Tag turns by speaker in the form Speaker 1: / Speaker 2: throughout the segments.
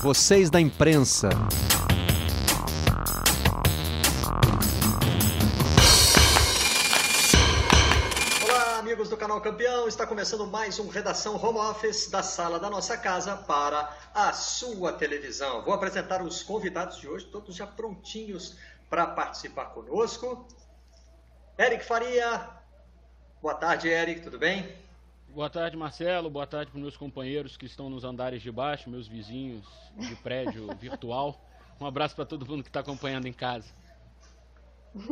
Speaker 1: vocês da imprensa.
Speaker 2: Olá, amigos do canal Campeão. Está começando mais um Redação Home Office da sala da nossa casa para a sua televisão. Vou apresentar os convidados de hoje, todos já prontinhos para participar conosco. Eric Faria. Boa tarde, Eric, tudo bem?
Speaker 3: Boa tarde, Marcelo. Boa tarde para meus companheiros que estão nos andares de baixo, meus vizinhos de prédio virtual. Um abraço para todo mundo que está acompanhando em casa.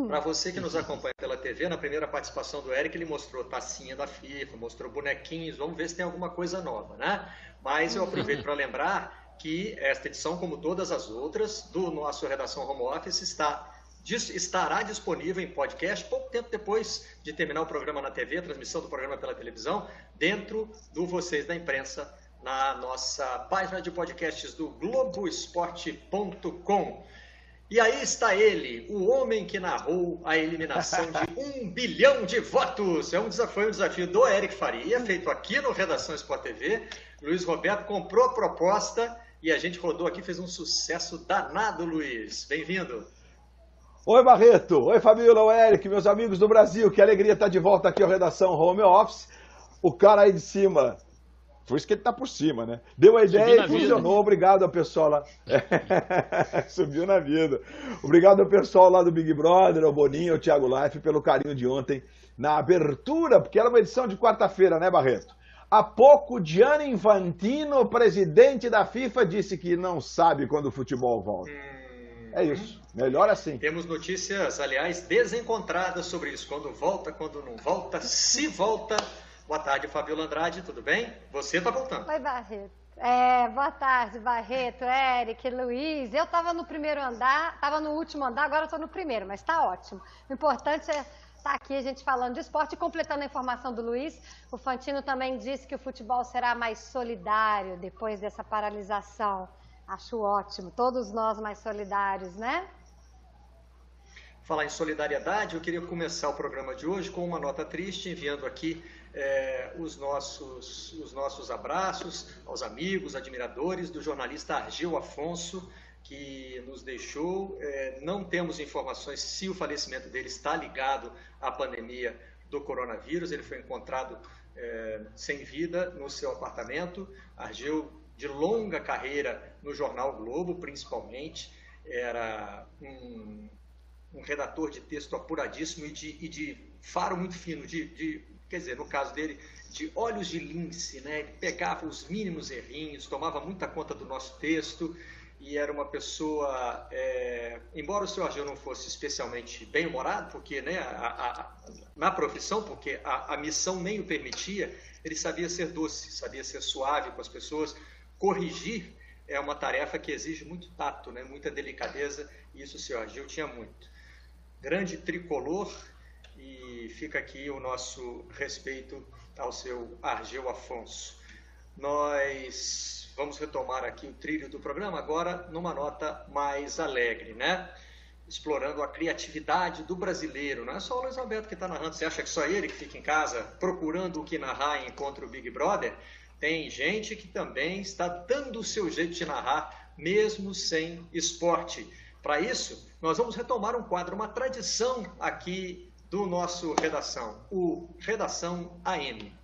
Speaker 2: Para você que nos acompanha pela TV, na primeira participação do Eric, ele mostrou tacinha da FIFA, mostrou bonequinhos. Vamos ver se tem alguma coisa nova, né? Mas eu aproveito para lembrar que esta edição, como todas as outras, do nosso Redação Home Office, está estará disponível em podcast pouco tempo depois de terminar o programa na TV, a transmissão do programa pela televisão, dentro do Vocês da Imprensa, na nossa página de podcasts do Globoesporte.com. E aí está ele, o homem que narrou a eliminação de um bilhão de votos. É um desafio, um desafio do Eric Faria, feito aqui no Redação Sport TV. Luiz Roberto comprou a proposta e a gente rodou aqui, fez um sucesso danado, Luiz. Bem-vindo.
Speaker 4: Oi, Barreto. Oi, Fabíola. Oi, Eric, meus amigos do Brasil. Que alegria estar de volta aqui à redação Home Office. O cara aí de cima. Por isso que ele tá por cima, né? Deu a ideia e funcionou. Vida. Obrigado ao pessoal lá. Subiu na vida. Obrigado ao pessoal lá do Big Brother, ao Boninho, ao Thiago Life, pelo carinho de ontem na abertura, porque era uma edição de quarta-feira, né, Barreto? Há pouco, Gianni Infantino, presidente da FIFA, disse que não sabe quando o futebol volta. É isso. Melhor assim.
Speaker 2: Temos notícias, aliás, desencontradas sobre isso. Quando volta, quando não volta, se volta. Boa tarde, Fabiola Andrade, tudo bem? Você está voltando.
Speaker 5: Oi, Barreto. É, boa tarde, Barreto, Eric, Luiz. Eu estava no primeiro andar, estava no último andar, agora estou no primeiro, mas está ótimo. O importante é estar tá aqui a gente falando de esporte e completando a informação do Luiz. O Fantino também disse que o futebol será mais solidário depois dessa paralisação. Acho ótimo, todos nós mais solidários, né?
Speaker 2: falar em solidariedade, eu queria começar o programa de hoje com uma nota triste, enviando aqui é, os, nossos, os nossos abraços aos amigos, admiradores do jornalista Argel Afonso, que nos deixou. É, não temos informações se o falecimento dele está ligado à pandemia do coronavírus. Ele foi encontrado é, sem vida no seu apartamento. Argel, de longa carreira no jornal Globo, principalmente, era um um redator de texto apuradíssimo e de, e de faro muito fino, de, de, quer dizer, no caso dele, de olhos de lince, né? Ele pegava os mínimos errinhos, tomava muita conta do nosso texto e era uma pessoa, é, embora o seu Argel não fosse especialmente bem-humorado, porque né, a, a, na profissão, porque a, a missão nem o permitia, ele sabia ser doce, sabia ser suave com as pessoas, corrigir é uma tarefa que exige muito tato, né, muita delicadeza, e isso o senhor Argel tinha muito grande tricolor e fica aqui o nosso respeito ao seu Argel Afonso. Nós vamos retomar aqui o trilho do programa agora numa nota mais alegre, né? Explorando a criatividade do brasileiro. Não é só o Luiz Alberto que está narrando. Você acha que só ele que fica em casa procurando o que narrar encontra o Big Brother? Tem gente que também está dando o seu jeito de narrar, mesmo sem esporte. Para isso, nós vamos retomar um quadro, uma tradição aqui do nosso Redação, o Redação AM.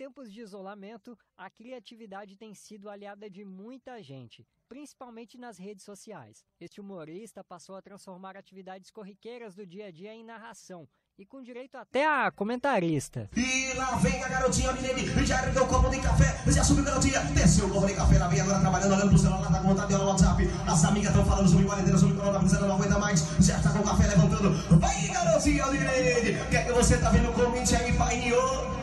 Speaker 6: Tempos de isolamento, a criatividade tem sido aliada de muita gente, principalmente nas redes sociais. Este humorista passou a transformar atividades corriqueiras do dia a dia em narração, e com direito até a comentarista.
Speaker 7: E lá vem a garotinha Milene, já ergueu o copo de café, já subiu garotinha, desceu o copo de café, lá vem agora trabalhando, olhando pro celular, tá com vontade de olhar no WhatsApp. As amigas estão falando sobre quarentena, sobre coronavírus, ela não aguenta mais, já tá com o café levantando. Vai garotinha Milene, o que é que você tá vendo? Comente aí, pai.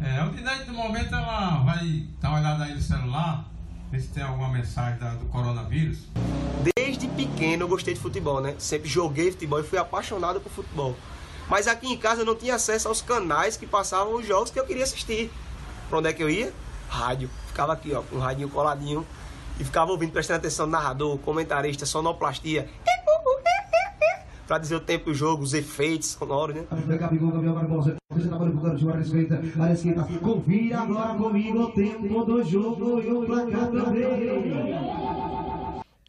Speaker 8: É, o Dinete, no momento, ela vai dar uma olhada aí no celular, ver se tem alguma mensagem da, do coronavírus.
Speaker 9: Desde pequeno eu gostei de futebol, né? Sempre joguei futebol e fui apaixonado por futebol. Mas aqui em casa eu não tinha acesso aos canais que passavam os jogos que eu queria assistir. Pra onde é que eu ia? Rádio. Ficava aqui, ó, com o radinho coladinho. E ficava ouvindo, prestando atenção no narrador, comentarista, sonoplastia. Pra dizer o tempo do jogo, os efeitos sonoros, né?
Speaker 7: Esquerda. Confira agora comigo o tempo do jogo e o placar também.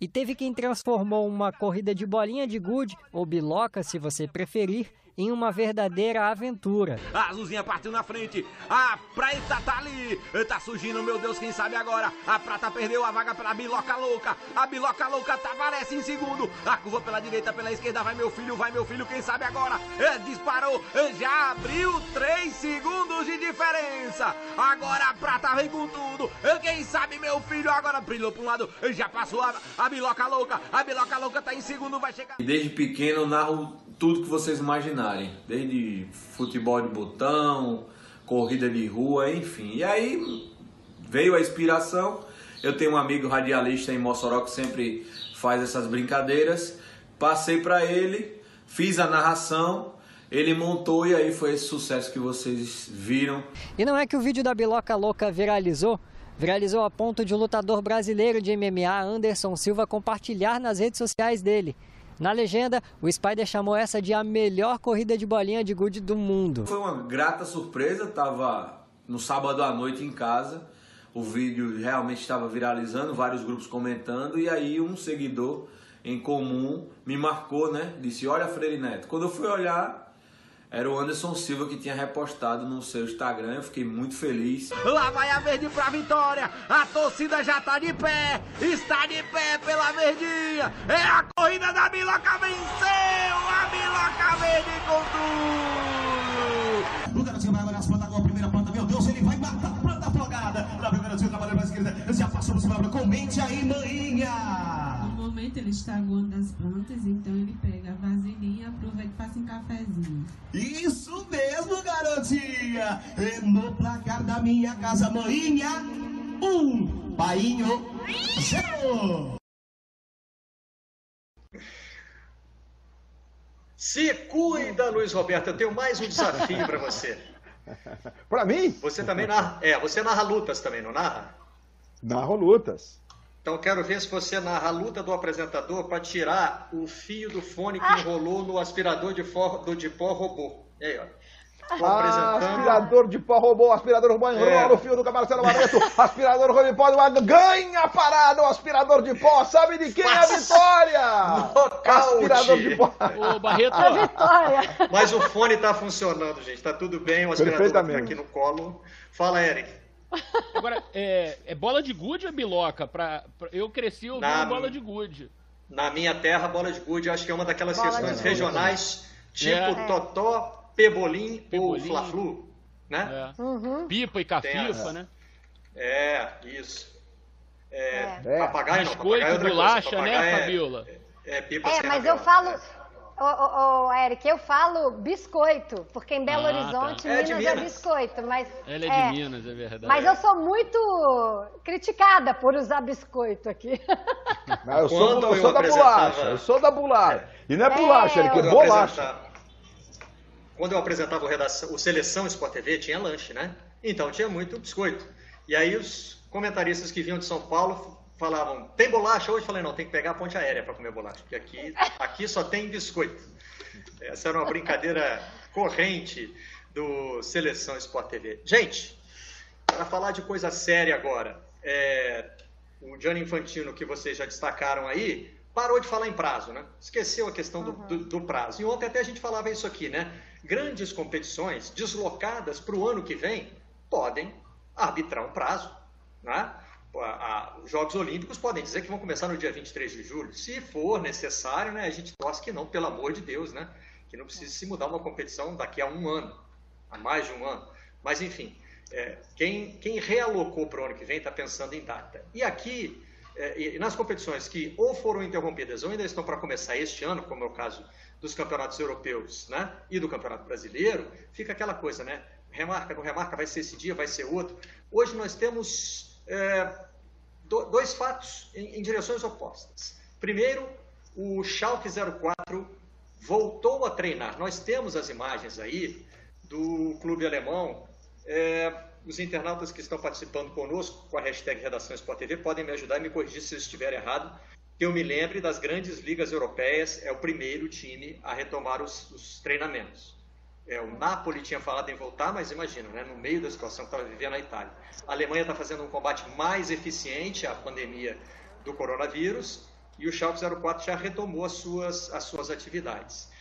Speaker 6: E teve quem transformou uma corrida de bolinha de gude, ou biloca se você preferir, em uma verdadeira aventura.
Speaker 1: A azulzinha partiu na frente. A preta tá ali. Tá surgindo, meu Deus, quem sabe agora. A prata perdeu a vaga pela biloca louca. A biloca louca tá, aparece em segundo. A curva pela direita, pela esquerda. Vai meu filho, vai meu filho, quem sabe agora. É, disparou, já abriu 3 segundos de diferença. Agora a prata vem com tudo. Quem sabe meu filho agora brilhou pra um lado. Já passou a, a biloca louca. A biloca louca tá em segundo, vai chegar.
Speaker 10: Desde pequeno eu narro tudo que vocês imaginarem, desde futebol de botão, corrida de rua, enfim. E aí veio a inspiração. Eu tenho um amigo radialista em Mossoró que sempre faz essas brincadeiras. Passei para ele, fiz a narração, ele montou e aí foi esse sucesso que vocês viram.
Speaker 6: E não é que o vídeo da biloca louca viralizou? Viralizou a ponto de um lutador brasileiro de MMA, Anderson Silva, compartilhar nas redes sociais dele. Na legenda, o Spider chamou essa de a melhor corrida de bolinha de gude do mundo.
Speaker 10: Foi uma grata surpresa, tava no sábado à noite em casa, o vídeo realmente estava viralizando, vários grupos comentando, e aí um seguidor em comum me marcou, né? Disse, olha Freire Neto. Quando eu fui olhar, era o Anderson Silva que tinha repostado no seu Instagram, eu fiquei muito feliz.
Speaker 1: Lá vai a verde pra vitória. A torcida já tá de pé. Está de pé pela verdinha. É a corrida da Biloca venceu. A Biloca verde com tudo.
Speaker 7: O garotinho vai agora nas plantas, agora a primeira planta. Meu Deus, ele vai matar a planta afogada. Lá vem o garotinho trabalhando pra esquerda. Se afastou do cima, comente aí, maninha.
Speaker 11: Ele está aguando as plantas, então ele pega a vasilhinha, aproveita e faz um cafezinho.
Speaker 7: Isso mesmo, garotinha. E no placar da minha casa, maninha, um, painho, zero.
Speaker 2: Se cuida, Luiz Roberto. Eu tenho mais um desafio para você.
Speaker 4: Pra mim?
Speaker 2: Você também narra. É, você narra lutas também, não narra?
Speaker 4: Narro lutas.
Speaker 2: Então eu quero ver se você narra a luta do apresentador para tirar o fio do fone que enrolou no aspirador de, for, do, de pó robô. E aí, ó.
Speaker 4: Ah,
Speaker 2: apresentando.
Speaker 4: aspirador de pó roubou, aspirador roubou, enrolou
Speaker 2: É.
Speaker 4: no fio do Marcelo Barreto, aspirador roubou de pó, ganha a parada, o aspirador de pó, sabe de quem é a vitória?
Speaker 2: Nocaute.
Speaker 4: Aspirador de pó.
Speaker 3: Ô, Barreto,
Speaker 5: A vitória.
Speaker 2: Mas o fone tá funcionando, gente. Tá tudo bem, o aspirador tá aqui no colo. Fala, Eric.
Speaker 3: Agora, é, é bola de gude ou é biloca? Pra, pra- eu cresci ouvindo
Speaker 2: Na-
Speaker 3: bola de gude.
Speaker 2: Na minha terra, bola de gude, acho que é uma daquelas
Speaker 5: Bola
Speaker 2: questões regionais, tipo
Speaker 3: É.
Speaker 2: totó, pebolim, ou
Speaker 3: Pebolim.
Speaker 2: fla-flu, né?
Speaker 3: É.
Speaker 5: Uhum.
Speaker 3: Pipa e cafifa, né?
Speaker 2: É, isso. É,
Speaker 4: É.
Speaker 2: Papagaio não,
Speaker 3: Biscoito
Speaker 2: papagaio é
Speaker 3: e
Speaker 2: outra
Speaker 3: bolacha,
Speaker 2: coisa.
Speaker 3: né,
Speaker 2: Papagaio é-
Speaker 3: Fabiola?
Speaker 2: É, pipa
Speaker 5: É, mas eu falo.
Speaker 2: É.
Speaker 5: Ô, ô, ô, Eric, eu falo biscoito, porque em Belo
Speaker 3: Ah,
Speaker 5: Horizonte,
Speaker 2: tá. É
Speaker 5: Minas é biscoito, mas.
Speaker 3: Ela é de Minas, é verdade.
Speaker 5: Mas eu sou muito criticada por usar biscoito aqui.
Speaker 4: Não, eu sou, eu
Speaker 2: eu
Speaker 4: sou da bolacha, eu sou da bolacha. E não é
Speaker 5: É,
Speaker 4: bolacha, que é
Speaker 2: Quando eu
Speaker 4: bolacha.
Speaker 2: apresentava- Quando eu apresentava o, redação, o Seleção Sport TV, tinha lanche, né? Então tinha muito biscoito. E aí os comentaristas que vinham de São Paulo falavam, tem bolacha hoje? Eu falei, não, tem que pegar a ponte aérea para comer bolacha, porque aqui, aqui só tem biscoito. Essa era uma brincadeira corrente do Seleção Sport TV. Gente, para falar de coisa séria agora, é, o Gianni Infantino, que vocês já destacaram aí, parou de falar em prazo, né? Esqueceu a questão do, do- do prazo. E ontem até a gente falava isso aqui, né? Grandes competições deslocadas para o ano que vem podem arbitrar um prazo, né? Os Jogos Olímpicos podem dizer que vão começar no dia 23 de julho. Se for necessário, né? A gente torce que não, pelo amor de Deus, né? Que não precise se mudar uma competição daqui a um ano, a mais de um ano. Mas, enfim, é, quem, quem realocou para o ano que vem está pensando em data. E aqui, é, e nas competições que ou foram interrompidas ou ainda estão para começar este ano, como é o caso dos campeonatos europeus né, e do campeonato brasileiro, fica aquela coisa, né? Remarca, não remarca, vai ser esse dia, vai ser outro. Hoje nós temos é, do- dois fatos em, em direções opostas. Primeiro, o Schalke 04 voltou a treinar. Nós temos as imagens aí do clube alemão. É, os internautas que estão participando conosco com a hashtag Redação Sport TV podem me ajudar e me corrigir se eu estiver errado. que eu me lembre das grandes ligas europeias, é o primeiro time a retomar os, os treinamentos. É, o Napoli tinha falado em voltar, mas imagina, né, no meio da situação que estava vivendo a Itália. A Alemanha está fazendo um combate mais eficiente à pandemia do coronavírus e o Schalke 04 já retomou as suas, as suas atividades.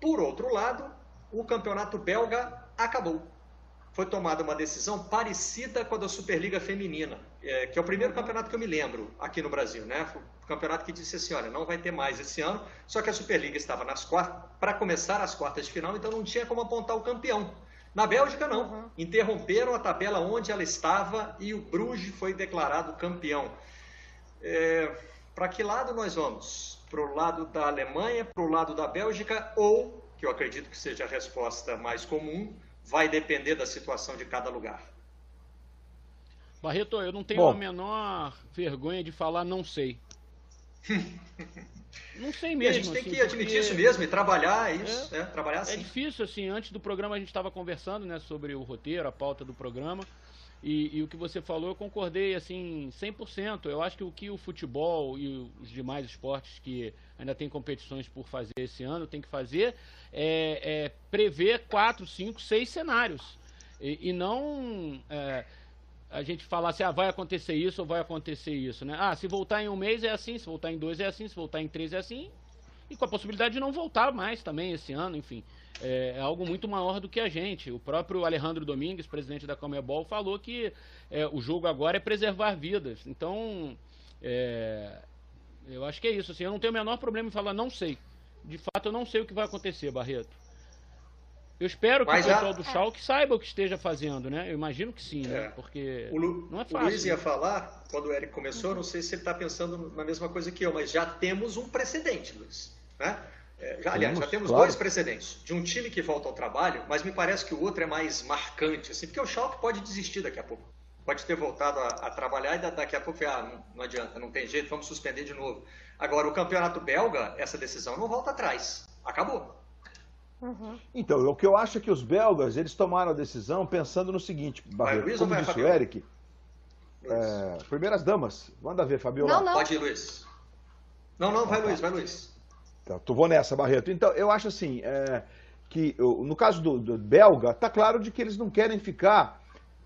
Speaker 2: Por outro lado, o campeonato belga acabou. Foi tomada uma decisão parecida com a da Superliga Feminina, é, que é o primeiro campeonato que eu me lembro aqui no Brasil, né? Foi o campeonato que disse assim, olha, não vai ter mais esse ano, só que a Superliga estava nas quartas, para começar as quartas de final, então não tinha como apontar o campeão. Na Bélgica, não. Uhum. Interromperam a tabela onde ela estava e o Bruges foi declarado campeão. É, para que lado nós vamos? Para o lado da Alemanha, para o lado da Bélgica ou, que eu acredito que seja a resposta mais comum, vai depender da situação de cada lugar.
Speaker 3: Barreto, eu não tenho Bom. a menor vergonha de falar não sei. não sei mesmo. E
Speaker 2: a gente tem
Speaker 3: assim,
Speaker 2: que admitir porque... isso mesmo e trabalhar isso, é, né? Trabalhar assim.
Speaker 3: É difícil, assim, antes do programa a gente estava conversando, né, sobre o roteiro, a pauta do programa. E, e, o que você falou, eu concordei assim 100%. Eu acho que o que o futebol e os demais esportes que ainda tem competições por fazer esse ano tem que fazer é, é prever quatro, cinco, seis cenários e, e não é, a gente falar assim, ah, vai acontecer isso ou vai acontecer isso, né? Ah, se voltar em um mês é assim, se voltar em dois é assim, se voltar em três é assim, e com a possibilidade de não voltar mais também esse ano, enfim é, é, algo muito maior do que a gente. O próprio Alejandro Domingues, presidente da Comebol, falou que é, o jogo agora é preservar vidas. Então, é, eu acho que é isso. Assim, eu não tenho o menor problema em falar não sei. De fato, eu não sei o que vai acontecer, Barreto. Eu espero que Mas o pessoal já... do Schalke saiba o que esteja fazendo, né? Eu imagino que sim, né? É. Porque
Speaker 2: Lu...
Speaker 3: não é fácil.
Speaker 2: O Luiz ia falar, quando o Eric começou, não sei se ele está pensando na mesma coisa que eu, mas já temos um precedente, Luiz. Né? É, já, aliás, já temos claro. dois precedentes. De um time que volta ao trabalho, mas me parece que o outro é mais marcante, assim, porque o Schalke pode desistir daqui a pouco. Pode ter voltado a, a trabalhar e daqui a pouco, ah, não, não, adianta, não tem jeito, vamos suspender de novo. Agora, o campeonato belga, essa decisão não volta atrás. Acabou.
Speaker 4: Uhum. Então, o que eu acho é que os belgas, eles tomaram a decisão pensando no seguinte, Barreto, Luiz, como disse o Eric, é, primeiras damas, manda ver, Fabiola.
Speaker 2: Não, não. Pode ir, Luiz. Não, não, vai, Luiz, vai, Luiz.
Speaker 4: Tá, tu vou nessa, Barreto. Então, eu acho assim, é, que no caso do, do belga, está claro de que eles não querem ficar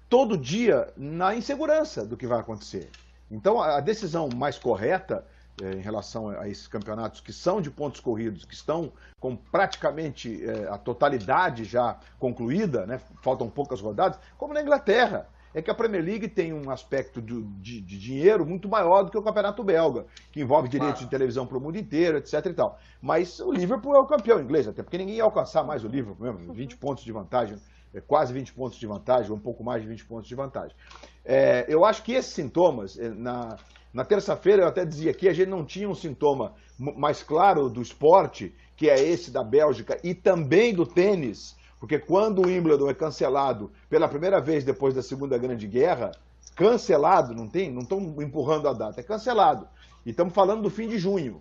Speaker 4: todo dia na insegurança do que vai acontecer. Então, a decisão mais correta é, em relação a esses campeonatos que são de pontos corridos, que estão com praticamente é, a totalidade já concluída, né, faltam poucas rodadas, como na Inglaterra. É que a Premier League tem um aspecto de, de, de dinheiro muito maior do que o Campeonato Belga, que envolve direitos de televisão para o mundo inteiro, etc e tal. Mas o Liverpool é o campeão inglês, até porque ninguém ia alcançar mais o Liverpool mesmo, 20 pontos de vantagem, é, quase 20 pontos de vantagem, ou um pouco mais de 20 pontos de vantagem. É, eu acho que esses sintomas, é, na, na terça-feira eu até dizia que a gente não tinha um sintoma mais claro do esporte, que é esse da Bélgica, e também do tênis, porque quando o Wimbledon é cancelado pela primeira vez depois da Segunda Grande Guerra, cancelado, não tem, não estão empurrando a data, é cancelado. E estamos falando do fim de junho.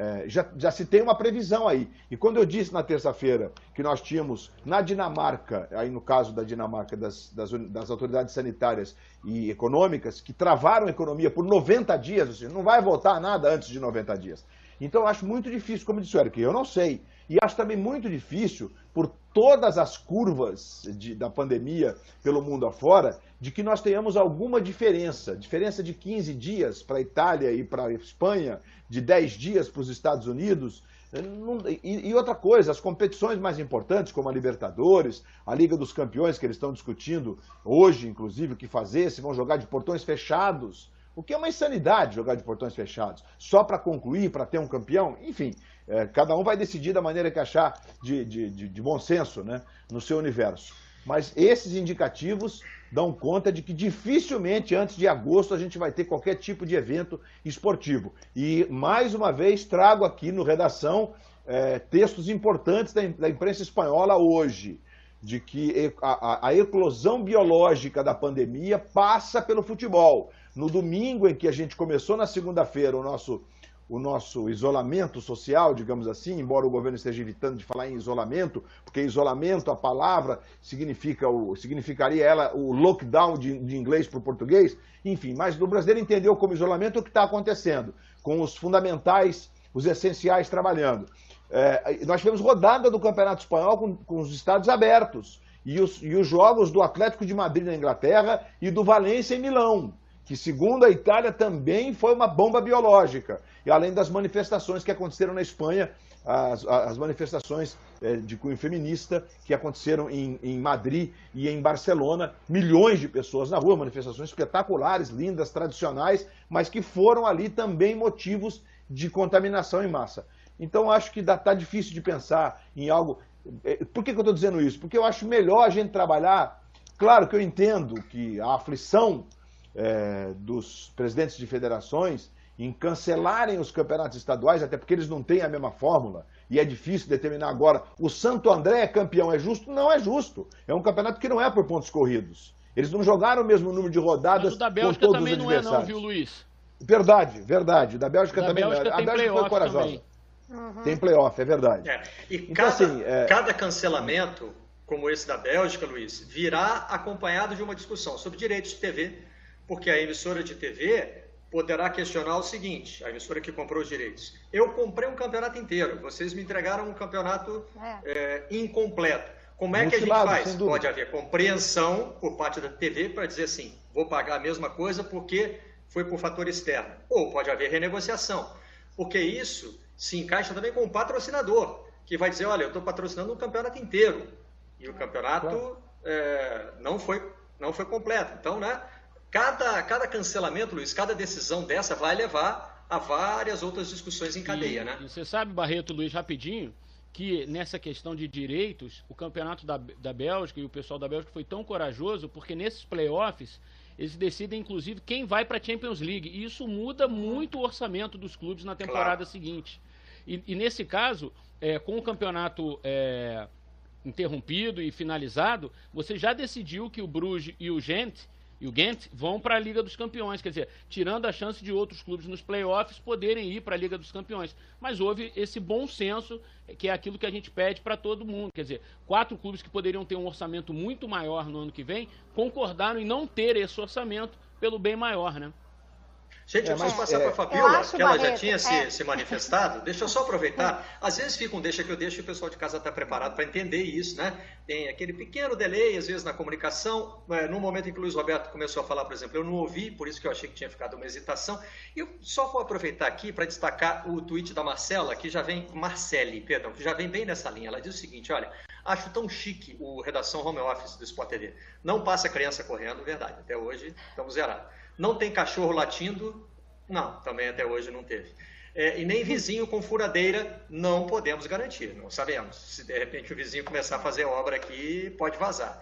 Speaker 4: É, já, já se tem uma previsão aí. E quando eu disse na terça-feira que nós tínhamos na Dinamarca, aí no caso da Dinamarca, das, das, das, autoridades sanitárias e econômicas, que travaram a economia por 90 dias, ou seja, não vai voltar nada antes de 90 dias. Então eu acho muito difícil, como disse o Eric, eu não sei. E acho também muito difícil, por todas as curvas de, da pandemia pelo mundo afora, de que nós tenhamos alguma diferença. Diferença de 15 dias para a Itália e para a Espanha, de 10 dias para os Estados Unidos. E, outra coisa, as competições mais importantes, como a Libertadores, a Liga dos Campeões, que eles estão discutindo hoje, inclusive, o que fazer, se vão jogar de portões fechados. O que é uma insanidade jogar de portões fechados, só para concluir, para ter um campeão, enfim. É, cada um vai decidir da maneira que achar de, de, de, de bom senso né, no seu universo. Mas esses indicativos dão conta de que dificilmente antes de agosto a gente vai ter qualquer tipo de evento esportivo. E, mais uma vez, trago aqui no Redação é, textos importantes da, da, imprensa espanhola hoje, de que a, a, a eclosão biológica da pandemia passa pelo futebol. No domingo em que a gente começou, na segunda-feira, o nosso o nosso isolamento social, digamos assim, embora o governo esteja evitando de falar em isolamento, porque isolamento, a palavra, significa o, significaria ela o lockdown de, de inglês para o português, enfim, mas o brasileiro entendeu como isolamento o que está acontecendo. com os fundamentais, os essenciais trabalhando. É, nós tivemos rodada do Campeonato Espanhol com, com os estados abertos e os, e os jogos do Atlético de Madrid na Inglaterra e do Valência em Milão, que segundo a Itália também foi uma bomba biológica, e além das manifestações que aconteceram na Espanha, as, as manifestações é, de cunho feminista que aconteceram em, em Madrid e em Barcelona, milhões de pessoas na rua, manifestações espetaculares, lindas, tradicionais, mas que foram ali também motivos de contaminação em massa. Então acho que está difícil de pensar em algo. É, por que, que eu estou dizendo isso? Porque eu acho melhor a gente trabalhar. Claro que eu entendo que a aflição é, dos presidentes de federações em cancelarem os campeonatos estaduais, até porque eles não têm a mesma fórmula, e é difícil determinar agora. O Santo André é campeão, é justo? Não é justo. É um campeonato que não é por pontos corridos. Eles não jogaram o mesmo número de rodadas Mas o
Speaker 3: da Bélgica
Speaker 4: com todos
Speaker 3: também
Speaker 4: os
Speaker 3: não é não, viu, Luiz?
Speaker 4: Verdade, verdade. Da Bélgica
Speaker 3: Da
Speaker 4: também
Speaker 3: Bélgica
Speaker 4: não é. A
Speaker 3: tem
Speaker 4: Bélgica foi
Speaker 3: playoff
Speaker 4: corajosa.
Speaker 3: também.
Speaker 4: Tem playoff, é verdade.
Speaker 2: É. E
Speaker 4: Então,
Speaker 2: cada,
Speaker 4: assim, é-
Speaker 2: cada cancelamento, como esse da Bélgica, Luiz, virá acompanhado de uma discussão sobre direitos de TV, porque a emissora de TV poderá questionar o seguinte, a emissora que comprou os direitos. Eu comprei um campeonato inteiro, vocês me entregaram um campeonato é, incompleto. Como é que a gente
Speaker 4: Mutilado,
Speaker 2: faz? Pode haver compreensão por parte da TV para dizer assim, vou pagar a mesma coisa porque foi por fator externo. Ou pode haver renegociação, porque isso se encaixa também com o patrocinador, que vai dizer, olha, eu estou patrocinando um campeonato inteiro e o campeonato é, não, foi, não foi completo. Então, né, cada, cada cancelamento, Luiz, cada decisão dessa vai levar a várias outras discussões em cadeia,
Speaker 3: e,
Speaker 2: né?
Speaker 3: e você sabe, Barreto, Luiz, rapidinho, que nessa questão de direitos, o campeonato da, da Bélgica e o pessoal da Bélgica foi tão corajoso, porque nesses playoffs eles decidem, inclusive, quem vai para a Champions League. E isso muda muito o orçamento dos clubes na temporada seguinte. E, e nesse caso, é, com o campeonato é, interrompido e finalizado, você já decidiu que o Bruges e o Gent e o Ghent vão para a Liga dos Campeões, quer dizer, tirando a chance de outros clubes nos playoffs poderem ir para a Liga dos Campeões. Mas houve esse bom senso, que é aquilo que a gente pede para todo mundo. Quer dizer, quatro clubes que poderiam ter um orçamento muito maior no ano que vem concordaram em não ter esse orçamento pelo bem maior, né?
Speaker 2: Gente,
Speaker 4: É,
Speaker 2: eu preciso passar
Speaker 4: é,
Speaker 2: para a Fabiola, que ela já
Speaker 5: Barreto,
Speaker 2: tinha se,
Speaker 5: é.
Speaker 2: se manifestado. Deixa eu só aproveitar. Às vezes fica um deixa que eu deixo e o pessoal de casa está preparado para entender isso, né? Tem aquele pequeno delay, às vezes, na comunicação. É, No momento em que o Luiz Roberto começou a falar, por exemplo, eu não ouvi, por isso que eu achei que tinha ficado uma hesitação. E eu só vou aproveitar aqui para destacar o tweet da Marcela, que já vem, Marcele, perdão, que já vem bem nessa linha. Ela diz o seguinte: olha, acho tão chique o redação home office do Sport TV. Não passa criança correndo, verdade. Até hoje estamos zerados. Não tem cachorro latindo, não, também até hoje não teve. É, e nem vizinho com furadeira, não podemos garantir, não sabemos. Se de repente o vizinho começar a fazer obra aqui, pode vazar.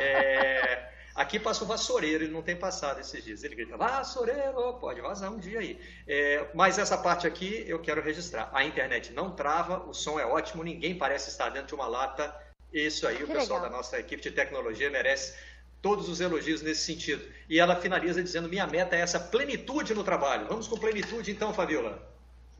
Speaker 2: É, aqui passa o vassoureiro, ele não tem passado esses dias. Ele grita, vassoureiro, pode vazar um dia aí. É, mas essa parte aqui eu quero registrar. A internet não trava, o som é ótimo, ninguém parece estar dentro de uma lata. Isso aí, o
Speaker 5: Que
Speaker 2: pessoal
Speaker 5: legal.
Speaker 2: da nossa equipe de tecnologia merece todos os elogios nesse sentido. E ela finaliza dizendo: minha meta é essa plenitude no trabalho. Vamos com plenitude então, Fabiola.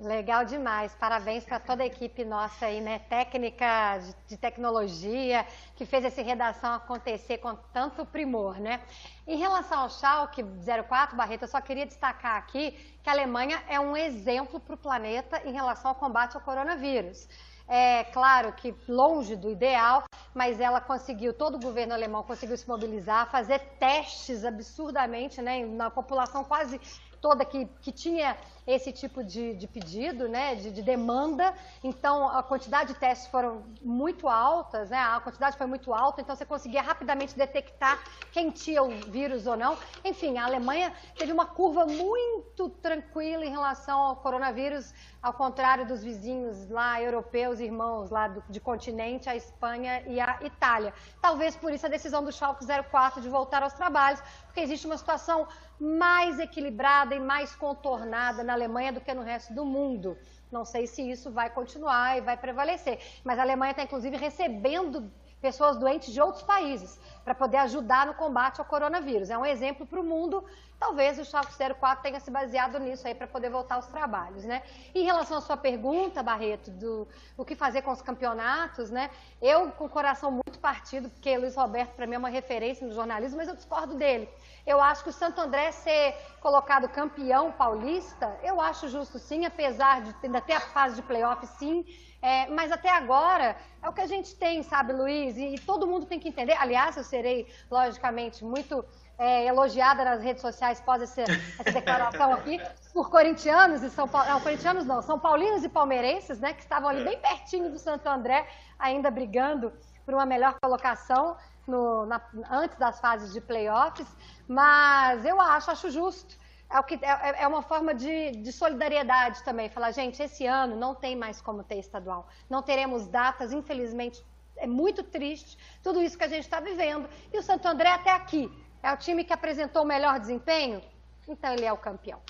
Speaker 5: Legal demais. Parabéns para toda a equipe nossa aí, né? Técnica de, tecnologia, que fez essa redação acontecer com tanto primor, né? Em relação ao Schalke 04, Barreto, eu só queria destacar aqui que a Alemanha é um exemplo para o planeta em relação ao combate ao coronavírus. É claro que longe do ideal, mas ela conseguiu, todo o governo alemão conseguiu se mobilizar, fazer testes absurdamente, né, na população quase toda que, que tinha esse tipo de, de pedido, né, de, de demanda. Então, a quantidade de testes foram muito altas, né, a quantidade foi muito alta, então você conseguia rapidamente detectar quem tinha o vírus ou não. Enfim, a Alemanha teve uma curva muito tranquila em relação ao coronavírus, ao contrário dos vizinhos lá europeus, irmãos lá do, de continente, a Espanha e a Itália. Talvez por isso a decisão do Schalke 04 de voltar aos trabalhos, porque existe uma situação mais equilibrada e mais contornada na Alemanha do que no resto do mundo. Não sei se isso vai continuar e vai prevalecer. Mas a Alemanha está, inclusive, recebendo pessoas doentes de outros países, para poder ajudar no combate ao coronavírus. É um exemplo para o mundo. Talvez o Schalke 04 tenha se baseado nisso aí para poder voltar aos trabalhos, né? Em relação à sua pergunta, Barreto, do o que fazer com os campeonatos, né? Eu, com o coração muito partido, porque Luiz Roberto, para mim, é uma referência no jornalismo, mas eu discordo dele. Eu acho que o Santo André ser colocado campeão paulista, eu acho justo sim, apesar de ainda ter a fase de playoff, sim. É, mas até agora é o que a gente tem, sabe, Luiz? E, e todo mundo tem que entender. Aliás, eu serei, logicamente, muito é, elogiada nas redes sociais após essa, essa declaração aqui, por corintianos e São Paulo. Não, corintianos não, São Paulinos e palmeirenses, né, que estavam ali bem pertinho do Santo André, ainda brigando por uma melhor colocação no, na, antes das fases de playoffs. Mas eu acho, acho justo é, o que, é, é uma forma de, de, solidariedade também. Falar, gente, esse ano não tem mais como ter estadual. Não teremos datas, infelizmente, é muito triste tudo isso que a gente está vivendo. E o Santo André até aqui é o time que apresentou o melhor desempenho, então ele é o campeão.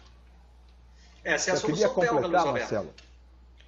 Speaker 4: Essa é a eu queria completar, Marcelo.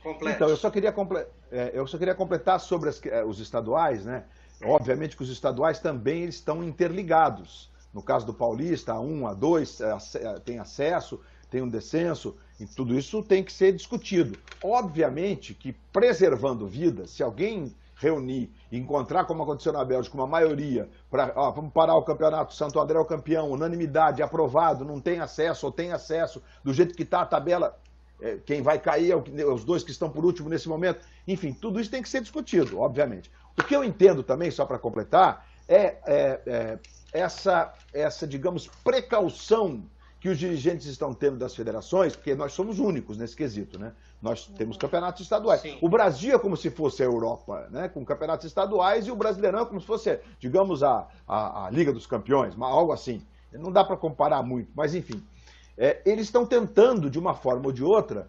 Speaker 4: Complete. Então, eu só queria, comple... É, eu só queria completar sobre as, é, os estaduais, né? Obviamente que os estaduais também estão interligados. No caso do Paulista, a 1, a 2 é, é, tem acesso, tem um descenso, e tudo isso tem que ser discutido. Obviamente que preservando vidas, se alguém reunir encontrar, como aconteceu na Bélgica, uma maioria, para vamos parar o campeonato, Santo André é o campeão, unanimidade, aprovado, não tem acesso ou tem acesso, do jeito que está a tabela, é, quem vai cair é os dois que estão por último nesse momento. Enfim, tudo isso tem que ser discutido, obviamente. O que eu entendo também, só para completar, é, é, é essa, essa, digamos, precaução que os dirigentes estão tendo das federações, porque nós somos únicos nesse quesito, né? Nós temos campeonatos estaduais. Sim. O Brasil é como se fosse a Europa, né? Com campeonatos estaduais e o Brasileirão é como se fosse, digamos, a, a, a Liga dos Campeões, algo assim. Não dá para comparar muito, mas enfim. É, eles estão tentando, de uma forma ou de outra,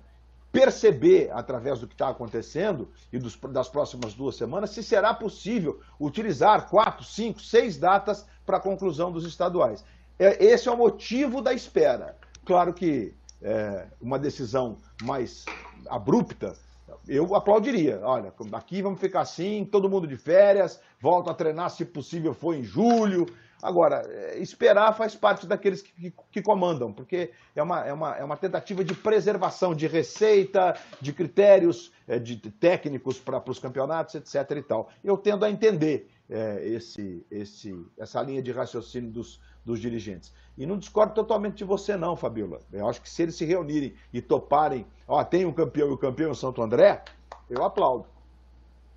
Speaker 4: perceber, através do que está acontecendo e dos, das próximas duas semanas, se será possível utilizar quatro, cinco, seis datas para a conclusão dos estaduais. É, esse é o motivo da espera. Claro que é, uma decisão mais abrupta, eu aplaudiria. Olha, aqui vamos ficar assim, todo mundo de férias, volta a treinar, se possível, for em julho, Agora, é, esperar faz parte daqueles que, que, que comandam, porque é uma, é, uma, é uma tentativa de preservação de receita, de critérios é, de, de técnicos para os campeonatos, etc. e tal. Eu tendo a entender é, esse, esse, essa linha de raciocínio dos, dos dirigentes. E não discordo totalmente de você, não, Fabiola. Eu acho que se eles se reunirem e toparem, ó, tem um campeão e o campeão é o Santo André, eu aplaudo.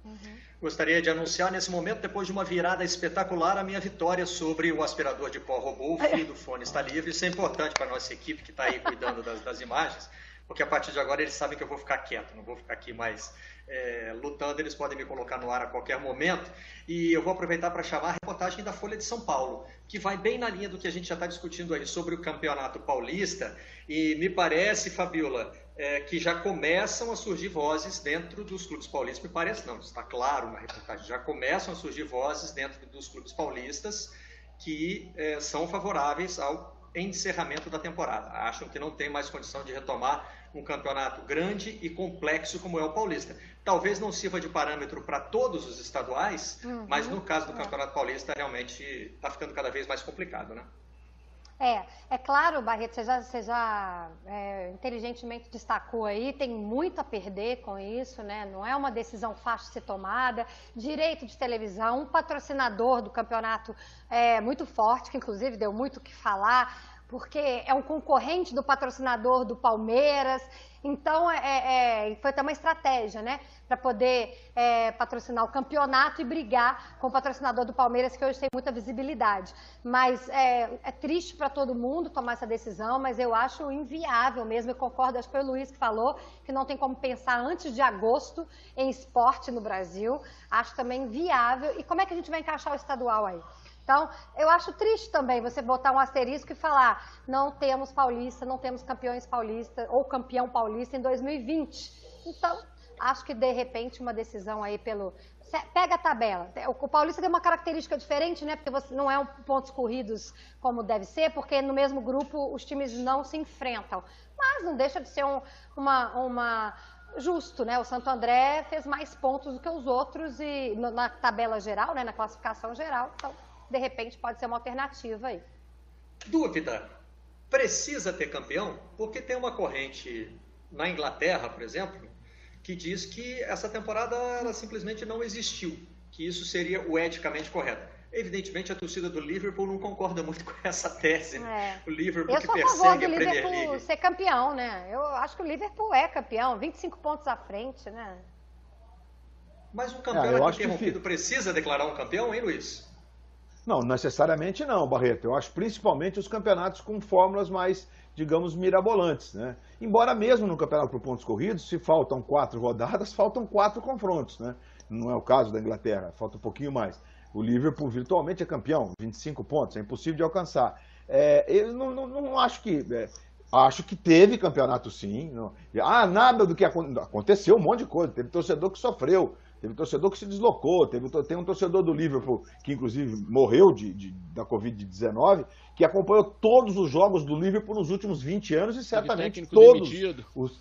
Speaker 2: Uhum. Gostaria de anunciar nesse momento, depois de uma virada espetacular, a minha vitória sobre o aspirador de pó robô. O fio do fone está livre. Isso é importante para a nossa equipe que está aí cuidando das, das, imagens, porque a partir de agora eles sabem que eu vou ficar quieto, não vou ficar aqui mais é, lutando. Eles podem me colocar no ar a qualquer momento. E eu vou aproveitar para chamar a reportagem da Folha de São Paulo, que vai bem na linha do que a gente já está discutindo aí sobre o Campeonato Paulista. E me parece, Fabiola, é, que já começam a surgir vozes dentro dos clubes paulistas, me parece não, está claro na reportagem, já começam a surgir vozes dentro dos clubes paulistas que é, são favoráveis ao encerramento da temporada. Acham que não tem mais condição de retomar um campeonato grande e complexo como é o paulista. Talvez não sirva de parâmetro para todos os estaduais, uhum. mas no caso do campeonato paulista realmente está ficando cada vez mais complicado, né?
Speaker 5: É, é claro, Barreto, você já, você já é, inteligentemente destacou aí, tem muito a perder com isso, né? Não é uma decisão fácil de ser tomada. Direito de televisão, um patrocinador do campeonato é, muito forte, que inclusive deu muito o que falar, porque é um concorrente do patrocinador do Palmeiras. Então, é, é, é foi até uma estratégia, né? Para poder é, patrocinar o campeonato e brigar com o patrocinador do Palmeiras, que hoje tem muita visibilidade. Mas é, é triste para todo mundo tomar essa decisão, mas eu acho inviável mesmo. Eu concordo, acho que foi o Luiz que falou, que não tem como pensar antes de agosto em esporte no Brasil. Acho também inviável. E como é que a gente vai encaixar o estadual aí? Então, eu acho triste também você botar um asterisco e falar não temos paulista, não temos campeões paulistas ou campeão paulista em 2020. Então, acho que de repente uma decisão aí pelo pega a tabela. O Paulista tem uma característica diferente, né? Porque você não é um pontos corridos como deve ser, porque no mesmo grupo os times não se enfrentam. Mas não deixa de ser um, uma, uma justo, né? O Santo André fez mais pontos do que os outros e na tabela geral, né? Na classificação geral. Então, de repente, pode ser uma alternativa aí.
Speaker 2: Dúvida. Precisa ter campeão? Porque tem uma corrente na Inglaterra, por exemplo, que diz que essa temporada ela simplesmente não existiu, que isso seria o eticamente correto. Evidentemente, a torcida do Liverpool não concorda muito com essa tese. Né? É. O Liverpool
Speaker 5: eu
Speaker 2: que
Speaker 5: sou a favor do Liverpool ser campeão, né? Eu acho que o Liverpool é campeão, 25 pontos à frente, né?
Speaker 2: Mas um campeão é, interrompido que... precisa declarar um campeão, hein, Luiz?
Speaker 4: Não, necessariamente não, Barreto. Eu acho principalmente os campeonatos com fórmulas mais, digamos, mirabolantes. Né? Embora mesmo no campeonato por pontos corridos, se faltam quatro rodadas, faltam quatro confrontos. Né? Não é o caso da Inglaterra, falta um pouquinho mais. O Liverpool virtualmente é campeão, 25 pontos, é impossível de alcançar. É, eu não, não, não acho que. É, acho que teve campeonato sim. Não. Ah, nada do que aconteceu, um monte de coisa. Teve torcedor que sofreu, teve torcedor que se deslocou, teve, tem um torcedor do Liverpool que inclusive morreu de, de da Covid-19, que acompanhou todos os jogos do Liverpool nos últimos 20 anos e certamente teve todos. Demitido. Os,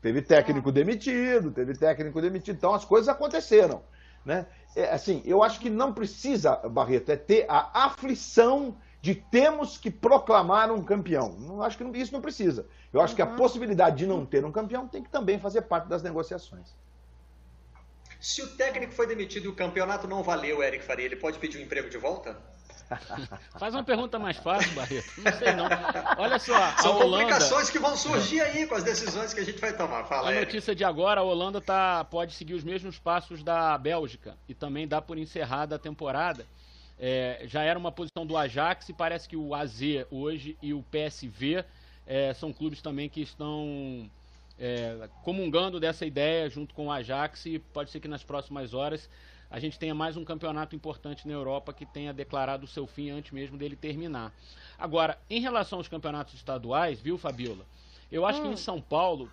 Speaker 4: teve técnico demitido, teve técnico demitido. Então as coisas aconteceram. Né? É, assim, eu acho que não precisa, Barreto, é ter a aflição de temos que proclamar um campeão. Não acho que isso não precisa. Eu acho uhum. que a uhum. possibilidade de não ter um campeão tem que também fazer parte das negociações.
Speaker 2: Se o técnico foi demitido e o campeonato não valeu, Eric Faria, ele pode pedir um emprego de volta?
Speaker 3: Faz uma pergunta mais fácil, Barreto. Não sei não. Olha só,
Speaker 2: São
Speaker 3: Holanda...
Speaker 2: complicações que vão surgir aí com as decisões que a gente vai tomar. Fala,
Speaker 3: a notícia de agora, a Holanda tá, pode seguir os mesmos passos da Bélgica e também dá por encerrada a temporada. É, já era uma posição do Ajax e parece que o AZ hoje e o PSV é, são clubes também que estão é, comungando dessa ideia junto com o Ajax e pode ser que nas próximas horas a gente tenha mais um campeonato importante na Europa que tenha declarado o seu fim antes mesmo dele terminar. Agora, em relação aos campeonatos estaduais, viu, Fabiola? Eu acho hum. que em hum. São Paulo,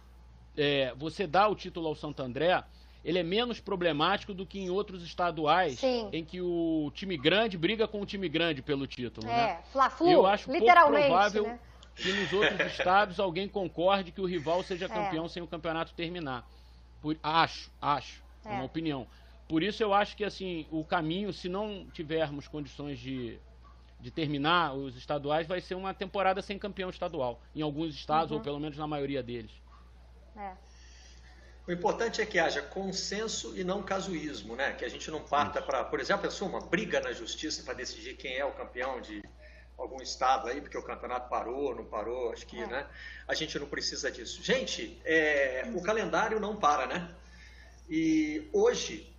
Speaker 3: é, você dá o título ao Santo André, ele é menos problemático do que em outros estaduais,
Speaker 5: Sim.
Speaker 3: em que o time grande briga com o time grande pelo título.
Speaker 5: É,
Speaker 3: né?
Speaker 5: Fla-Flu, pouco provável
Speaker 3: né? Que nos outros estados alguém concorde que o rival seja é. campeão é. sem o campeonato terminar. Por, acho, acho, é uma opinião. Por isso eu acho que assim, o caminho, se não tivermos condições de, de terminar os estaduais, vai ser uma temporada sem campeão estadual, em alguns estados, uhum. ou pelo menos na maioria deles.
Speaker 2: É. O importante é que haja consenso e não casuísmo, né? Que a gente não parta para, por exemplo, é uma briga na justiça para decidir quem é o campeão de algum estado aí, porque o campeonato parou, não parou, acho que, é. né? A gente não precisa disso. Gente, é, o calendário não para, né? E hoje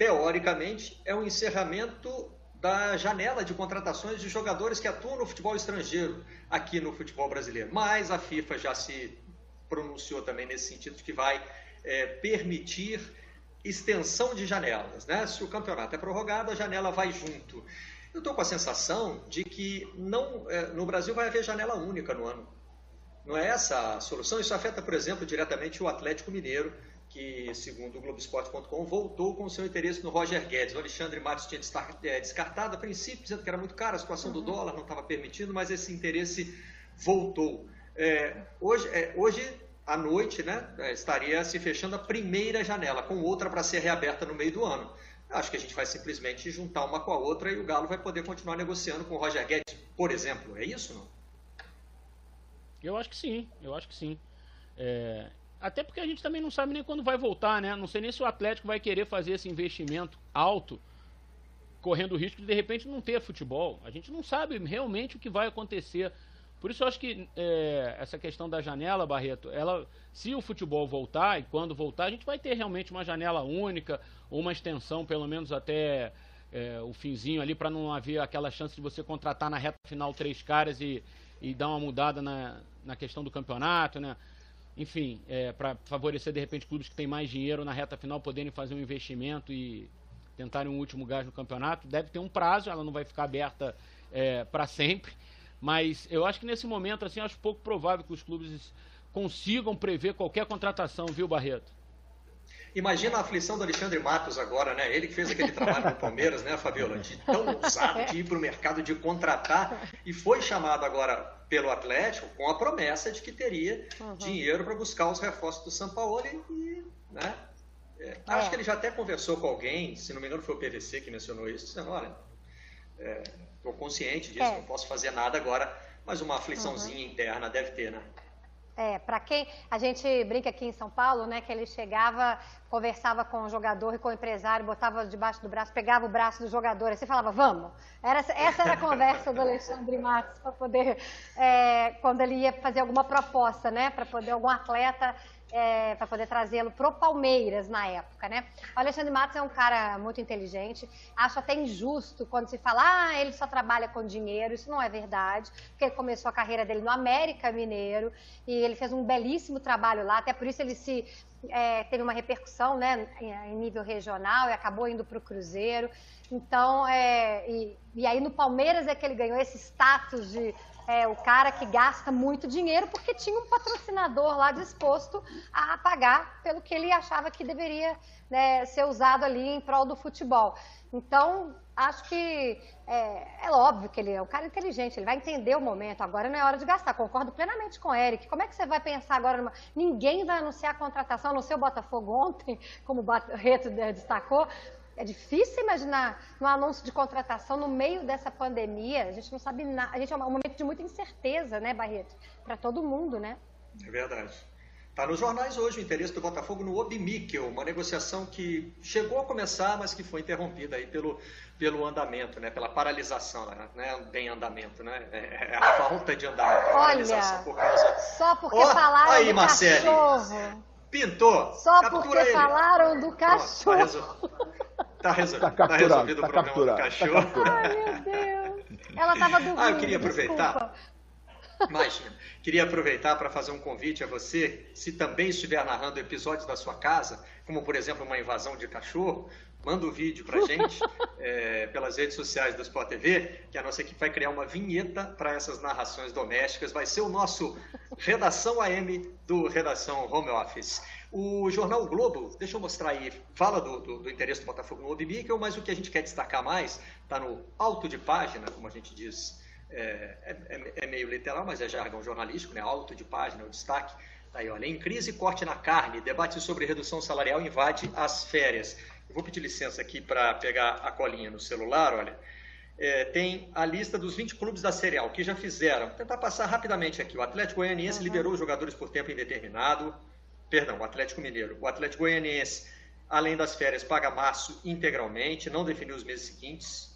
Speaker 2: teoricamente, é o encerramento da janela de contratações de jogadores que atuam no futebol estrangeiro aqui no futebol brasileiro. Mas a FIFA já se pronunciou também nesse sentido de que vai é, permitir extensão de janelas. Né? Se o campeonato é prorrogado, a janela vai junto. Eu estou com a sensação de que não, é, no Brasil vai haver janela única no ano. Não é essa a solução? Isso afeta, por exemplo, diretamente o Atlético Mineiro, que, segundo o Globoesporte.com, voltou com seu interesse no Roger Guedes. O Alexandre Matos tinha é, descartado a princípio, dizendo que era muito caro, a situação do uhum. dólar não estava permitindo, mas esse interesse voltou. É, hoje, é, hoje à noite né, é, estaria se fechando a primeira janela, com outra para ser reaberta no meio do ano. Acho que a gente vai simplesmente juntar uma com a outra e o Galo vai poder continuar negociando com o Roger Guedes, por exemplo. É isso, não?
Speaker 3: Eu acho que sim, eu acho que sim. É, até porque a gente também não sabe nem quando vai voltar, né? Não sei nem se o Atlético vai querer fazer esse investimento alto, correndo o risco de de repente não ter futebol. A gente não sabe realmente o que vai acontecer. Por isso eu acho que é, essa questão da janela, Barreto, ela, se o futebol voltar e quando voltar, a gente vai ter realmente uma janela única, uma extensão, pelo menos até é, o finzinho ali, para não haver aquela chance de você contratar na reta final três caras e, e dar uma mudada na, na questão do campeonato, né? enfim, é, para favorecer de repente clubes que têm mais dinheiro na reta final poderem fazer um investimento e tentarem um último gás no campeonato. Deve ter um prazo, ela não vai ficar aberta é, para sempre, mas eu acho que nesse momento assim acho pouco provável que os clubes consigam prever qualquer contratação, viu, Barreto?
Speaker 2: Imagina a aflição do Alexandre Matos agora, né? Ele que fez aquele trabalho no Palmeiras, né, Fabiola? De tão ousado de ir para o mercado, de contratar, e foi chamado agora pelo Atlético com a promessa de que teria uhum. dinheiro para buscar os reforços do São Paulo e, né? É, acho que ele já até conversou com alguém, se não me engano foi o PVC que mencionou isso, dizendo, olha, estou é, consciente disso, é. não posso fazer nada agora, mas uma afliçãozinha uhum. interna deve ter, né?
Speaker 5: É, para quem a gente brinca aqui em São Paulo, né, que ele chegava, conversava com o jogador e com o empresário, botava debaixo do braço, pegava o braço do jogador, assim falava, vamos. Era, essa era a conversa do Alexandre Matos para poder, é, quando ele ia fazer alguma proposta, né, para poder algum atleta é, para poder trazê-lo pro Palmeiras na época, né? O Alexandre Matos é um cara muito inteligente. Acho até injusto quando se fala, ah, ele só trabalha com dinheiro. Isso não é verdade, porque ele começou a carreira dele no América Mineiro e ele fez um belíssimo trabalho lá. Até por isso ele se é, teve uma repercussão, né, em nível regional e acabou indo para o Cruzeiro. Então, é, e, e aí no Palmeiras é que ele ganhou esse status de é, o cara que gasta muito dinheiro porque tinha um patrocinador lá disposto a pagar pelo que ele achava que deveria né, ser usado ali em prol do futebol. Então, acho que é, é, óbvio que ele é um cara inteligente, ele vai entender o momento. Agora não é hora de gastar. Concordo plenamente com o Eric. Como é que você vai pensar agora? Numa... Ninguém vai anunciar a contratação, no seu Botafogo ontem, como o Barreto destacou. É difícil imaginar um anúncio de contratação no meio dessa pandemia. A gente não sabe nada. A gente é um momento de muita incerteza, né, Barreto? Para todo mundo, né?
Speaker 2: É verdade. Está nos jornais hoje o interesse do Botafogo no Obmíquel, uma negociação que chegou a começar, mas que foi interrompida aí pelo, pelo andamento, né? pela paralisação, né? bem andamento, né? É, é a falta de andamento.
Speaker 5: Olha, por causa... só porque oh, falaram aí, do Marcele. cachorro.
Speaker 2: Pintou.
Speaker 5: Só porque ele. falaram do cachorro.
Speaker 2: Tá, resol... tá, tá resolvido tá o problema do cachorro.
Speaker 5: Tá Ai, meu Deus. Ela tava dormindo.
Speaker 2: Ah, eu queria aproveitar. Desculpa. Imagina. Queria aproveitar para fazer um convite a você, se também estiver narrando episódios da sua casa, como por exemplo uma invasão de cachorro, manda o um vídeo para gente é, pelas redes sociais do Sport TV, que a nossa equipe vai criar uma vinheta para essas narrações domésticas. Vai ser o nosso Redação AM do Redação Home Office. O jornal o Globo, deixa eu mostrar aí, fala do, do, do interesse do Botafogo no Obmíquel, mas o que a gente quer destacar mais está no alto de página, como a gente diz, é, é, é, meio literal, mas é jargão jornalístico, né? alto de página, o destaque. Tá aí, olha, em crise, corte na carne, debate sobre redução salarial invade as férias. Eu vou pedir licença aqui para pegar a colinha no celular, olha. É, tem a lista dos 20 clubes da Série A, o que já fizeram. Vou tentar passar rapidamente aqui. O Atlético Goianiense uhum. liberou os jogadores por tempo indeterminado perdão, o Atlético Mineiro. O Atlético Goianiense, além das férias, paga março integralmente, não definiu os meses seguintes.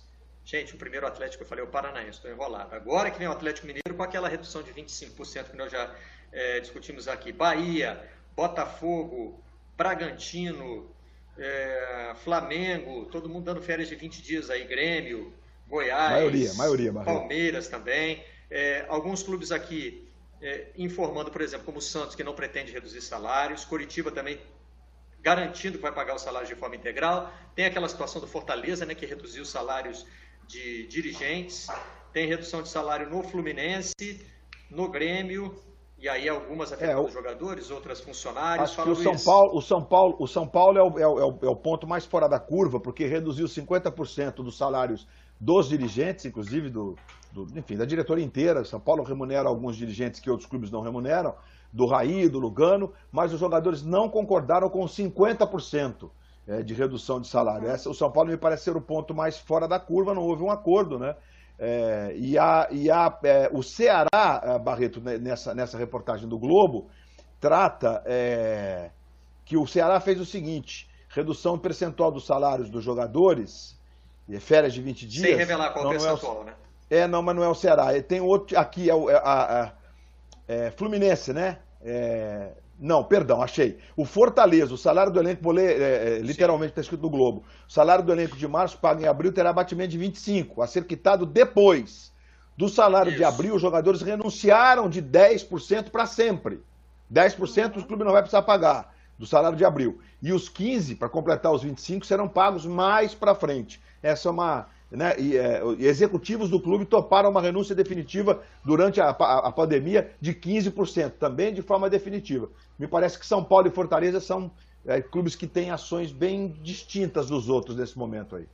Speaker 2: Gente, o primeiro Atlético eu falei, o Paranaense, estou enrolado. Agora que vem o Atlético Mineiro com aquela redução de 25% que nós já é, discutimos aqui. Bahia, Botafogo, Bragantino, é, Flamengo, todo mundo dando férias de 20 dias aí, Grêmio, Goiás,
Speaker 4: maioria, maioria,
Speaker 2: Palmeiras também. É, alguns clubes aqui é, informando, por exemplo, como o Santos, que não pretende reduzir salários, Curitiba também garantindo que vai pagar os salários de forma integral, tem aquela situação do Fortaleza, né, que reduziu os salários de dirigentes, tem redução de salário no Fluminense, no Grêmio, e aí algumas afetando é, o... jogadores, outras funcionários.
Speaker 4: Acho o São, Paulo, o São Paulo, o São Paulo é o, é, o, é o ponto mais fora da curva, porque reduziu 50% dos salários dos dirigentes, inclusive do, do, enfim, da diretoria inteira. São Paulo remunera alguns dirigentes que outros clubes não remuneram, do Raí, do Lugano, mas os jogadores não concordaram com 50% é, de redução de salário. Essa, o São Paulo me parece ser o ponto mais fora da curva, não houve um acordo, né? É, e a, e a, é, o Ceará, Barreto, nessa, nessa reportagem do Globo, trata é, que o Ceará fez o seguinte: redução percentual dos salários dos jogadores, férias de 20 dias.
Speaker 2: Sem revelar qual
Speaker 4: é
Speaker 2: né?
Speaker 4: É, não, mas não é o Ceará. Tem outro aqui, é o é, a, é, Fluminense, né? É, não, perdão, achei. O Fortaleza, o salário do elenco, vou ler é, é literalmente, está escrito no Globo. O salário do elenco de março, pago em abril, terá batimento de 25, a ser quitado depois. Do salário Isso. de abril, os jogadores renunciaram de 10% para sempre. 10% o clube não vai precisar pagar do salário de abril. E os 15, para completar os 25, serão pagos mais para frente. Essa é uma, né, e, é, executivos do clube toparam uma renúncia definitiva durante a, a, a, pandemia de 15%, também de forma definitiva. Me parece que São Paulo e Fortaleza são é, clubes que têm ações bem distintas dos outros nesse momento aí.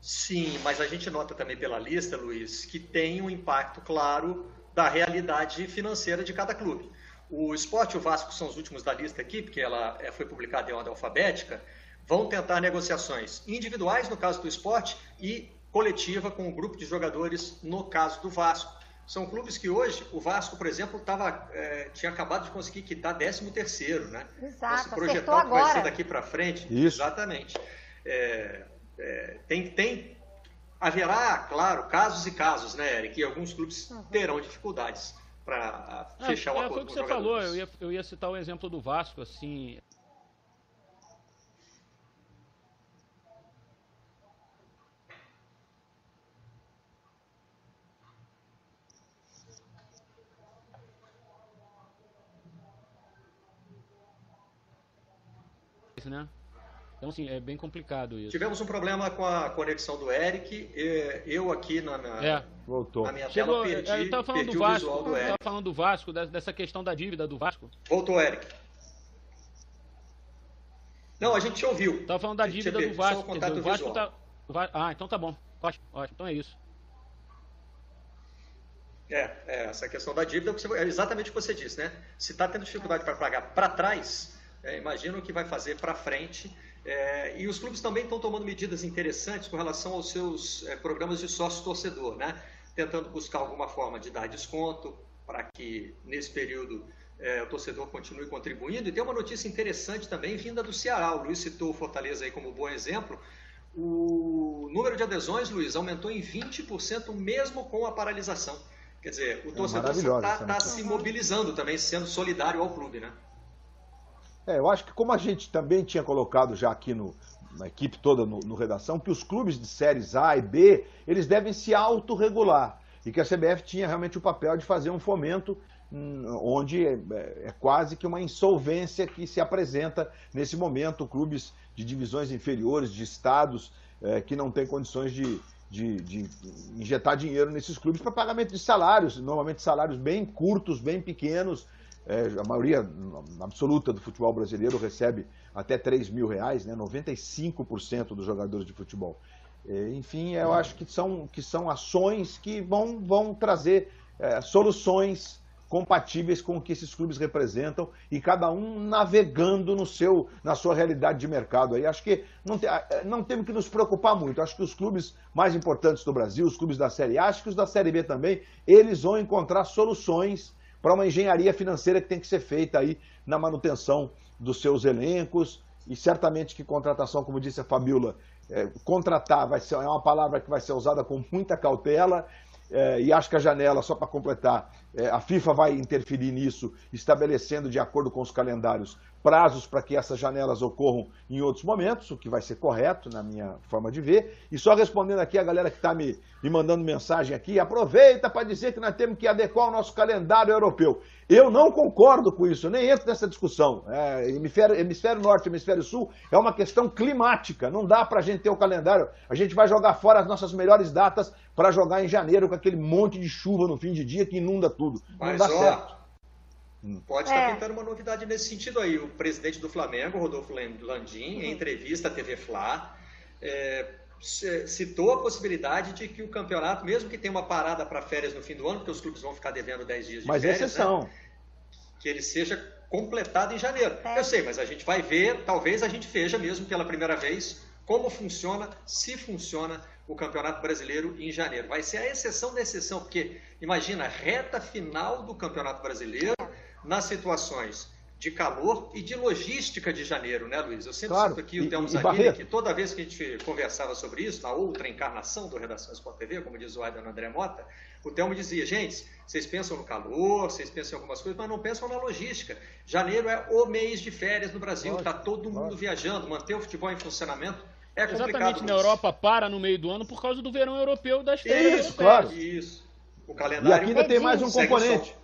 Speaker 2: Sim, mas a gente nota também pela lista, Luiz, que tem um impacto claro da realidade financeira de cada clube. O Sport e o Vasco são os últimos da lista aqui, porque ela é, foi publicada em ordem alfabética. Vão tentar negociações individuais, no caso do esporte, e coletiva com um grupo de jogadores, no caso do Vasco. São clubes que hoje, o Vasco, por exemplo, tava, é, tinha acabado de conseguir quitar 13 terceiro, né?
Speaker 5: Exato,
Speaker 2: Esse projetar o que vai ser daqui para frente.
Speaker 4: Isso.
Speaker 2: Exatamente. É, é, tem, tem, haverá, claro, casos e casos, né, Eric? E alguns clubes uhum. terão dificuldades para fechar
Speaker 3: é,
Speaker 2: o acordo
Speaker 3: foi o que você falou, eu ia, eu ia citar o exemplo do Vasco, assim, né? Então, assim, é bem complicado isso.
Speaker 2: Tivemos um problema com a conexão do Eric. Eu aqui na, na,
Speaker 3: é.
Speaker 4: Voltou.
Speaker 2: na minha Chegou, tela perdi,
Speaker 3: eu tava falando
Speaker 2: perdi
Speaker 3: do Vasco,
Speaker 2: o visual do
Speaker 3: eu
Speaker 2: Eric.
Speaker 3: tava falando do Vasco, dessa questão da dívida do Vasco.
Speaker 2: Voltou, Eric. Não, a gente te ouviu.
Speaker 3: Tava falando da dívida do Vasco. Dizer, o Vasco tá... Ah, então tá bom. Ótimo, ótimo. Então é isso.
Speaker 2: É, é, essa questão da dívida é exatamente o que você disse, né? Se está tendo dificuldade para pagar para trás, é, imagina o que vai fazer para frente. É, e os clubes também estão tomando medidas interessantes com relação aos seus é, programas de sócio-torcedor, né? tentando buscar alguma forma de dar desconto para que nesse período é, o torcedor continue contribuindo. E tem uma notícia interessante também vinda do Ceará. O Luiz citou o Fortaleza aí como bom exemplo. O número de adesões, Luiz, aumentou em 20% mesmo com a paralisação. Quer dizer, o torcedor está tá se mobilizando também, sendo solidário ao clube, né?
Speaker 4: É, eu acho que como a gente também tinha colocado já aqui no, na equipe toda no, no, redação, que os clubes de séries A e B, eles devem se autorregular. E que a CBF tinha realmente o papel de fazer um fomento hum, onde é, é, quase que uma insolvência que se apresenta nesse momento, clubes de divisões inferiores, de estados é, que não têm condições de, de, de injetar dinheiro nesses clubes para pagamento de salários, normalmente salários bem curtos, bem pequenos, é, a maioria absoluta do futebol brasileiro recebe até 3 mil reais, né? 95% dos jogadores de futebol. É, enfim, eu acho que são, que são ações que vão, vão trazer é, soluções compatíveis com o que esses clubes representam e cada um navegando no seu, na sua realidade de mercado. Aí acho que não, te, não temos que nos preocupar muito. Acho que os clubes mais importantes do Brasil, os clubes da Série A, acho que os da Série B também, eles vão encontrar soluções para uma engenharia financeira que tem que ser feita aí na manutenção dos seus elencos. E certamente que contratação, como disse a Fabiola, é, contratar vai ser, é uma palavra que vai ser usada com muita cautela é, e acho que a janela, só para completar, a FIFA vai interferir nisso, estabelecendo de acordo com os calendários prazos para que essas janelas ocorram em outros momentos, o que vai ser correto na minha forma de ver. E só respondendo aqui a galera que está me, me mandando mensagem aqui, aproveita para dizer que nós temos que adequar o nosso calendário europeu. Eu não concordo com isso, eu nem entro nessa discussão. É, hemisfério, hemisfério Norte Hemisfério Sul é uma questão climática, não dá para a gente ter o calendário. A gente vai jogar fora as nossas melhores datas para jogar em janeiro com aquele monte de chuva no fim de dia que inunda tudo.
Speaker 2: Mas,
Speaker 4: não dá
Speaker 2: ó,
Speaker 4: certo.
Speaker 2: Pode estar pintando uma novidade nesse sentido aí. O presidente do Flamengo, Rodolfo Landim, em entrevista à TV Fla, é, citou a possibilidade de que o campeonato, mesmo que tenha uma parada para férias no fim do ano, porque os clubes vão ficar devendo 10 dias de
Speaker 4: mas
Speaker 2: férias,
Speaker 4: exceção.
Speaker 2: Né, que ele seja completado em janeiro. Eu sei, mas a gente vai ver, talvez a gente veja mesmo pela primeira vez como funciona, se funciona o Campeonato Brasileiro em janeiro. Vai ser a exceção da exceção, porque imagina, reta final do Campeonato Brasileiro nas situações de calor e de logística de janeiro, né, Luiz? Eu sempre
Speaker 4: Claro.
Speaker 2: cito aqui o Telmo
Speaker 4: Barreto?
Speaker 2: que toda vez que a gente conversava sobre isso, na outra encarnação do Redação Sport TV, como diz o Aidan André Mota, o Telmo dizia, gente, vocês pensam no calor, vocês pensam em algumas coisas, mas não pensam na logística. Janeiro é o mês de férias no Brasil, está todo mundo viajando, manter o futebol em funcionamento é complicado.
Speaker 3: Exatamente, na. Europa para no meio do ano por causa do verão europeu das férias
Speaker 2: Isso,
Speaker 4: claro.
Speaker 2: Isso. O
Speaker 4: E
Speaker 2: calendário
Speaker 4: aqui ainda tem mais um componente.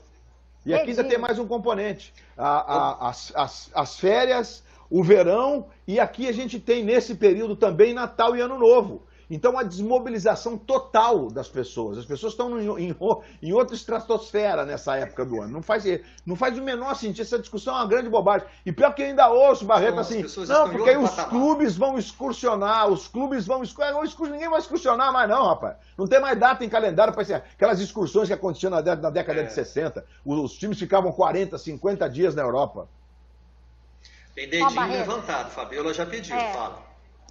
Speaker 4: E aqui ainda tem mais um componente. A- a- as, as- as férias, o verão, e aqui a gente tem nesse período também Natal e Ano Novo. Então a desmobilização total das pessoas. As pessoas estão em, em, em, outra estratosfera nessa época do ano. Não faz, não faz o menor sentido. Essa discussão é uma grande bobagem. E pior que eu ainda ouço, Barreto, assim, não, porque aí os patamar. clubes vão excursionar, os clubes vão excursionar. Ninguém vai excursionar mais, não, rapaz. Não tem mais data em calendário para ser aquelas excursões que aconteciam na, na década é. de 60. Os, os times ficavam 40, 50 dias na Europa.
Speaker 2: Tem dedinho levantado, Fabiola já pediu, é. fala.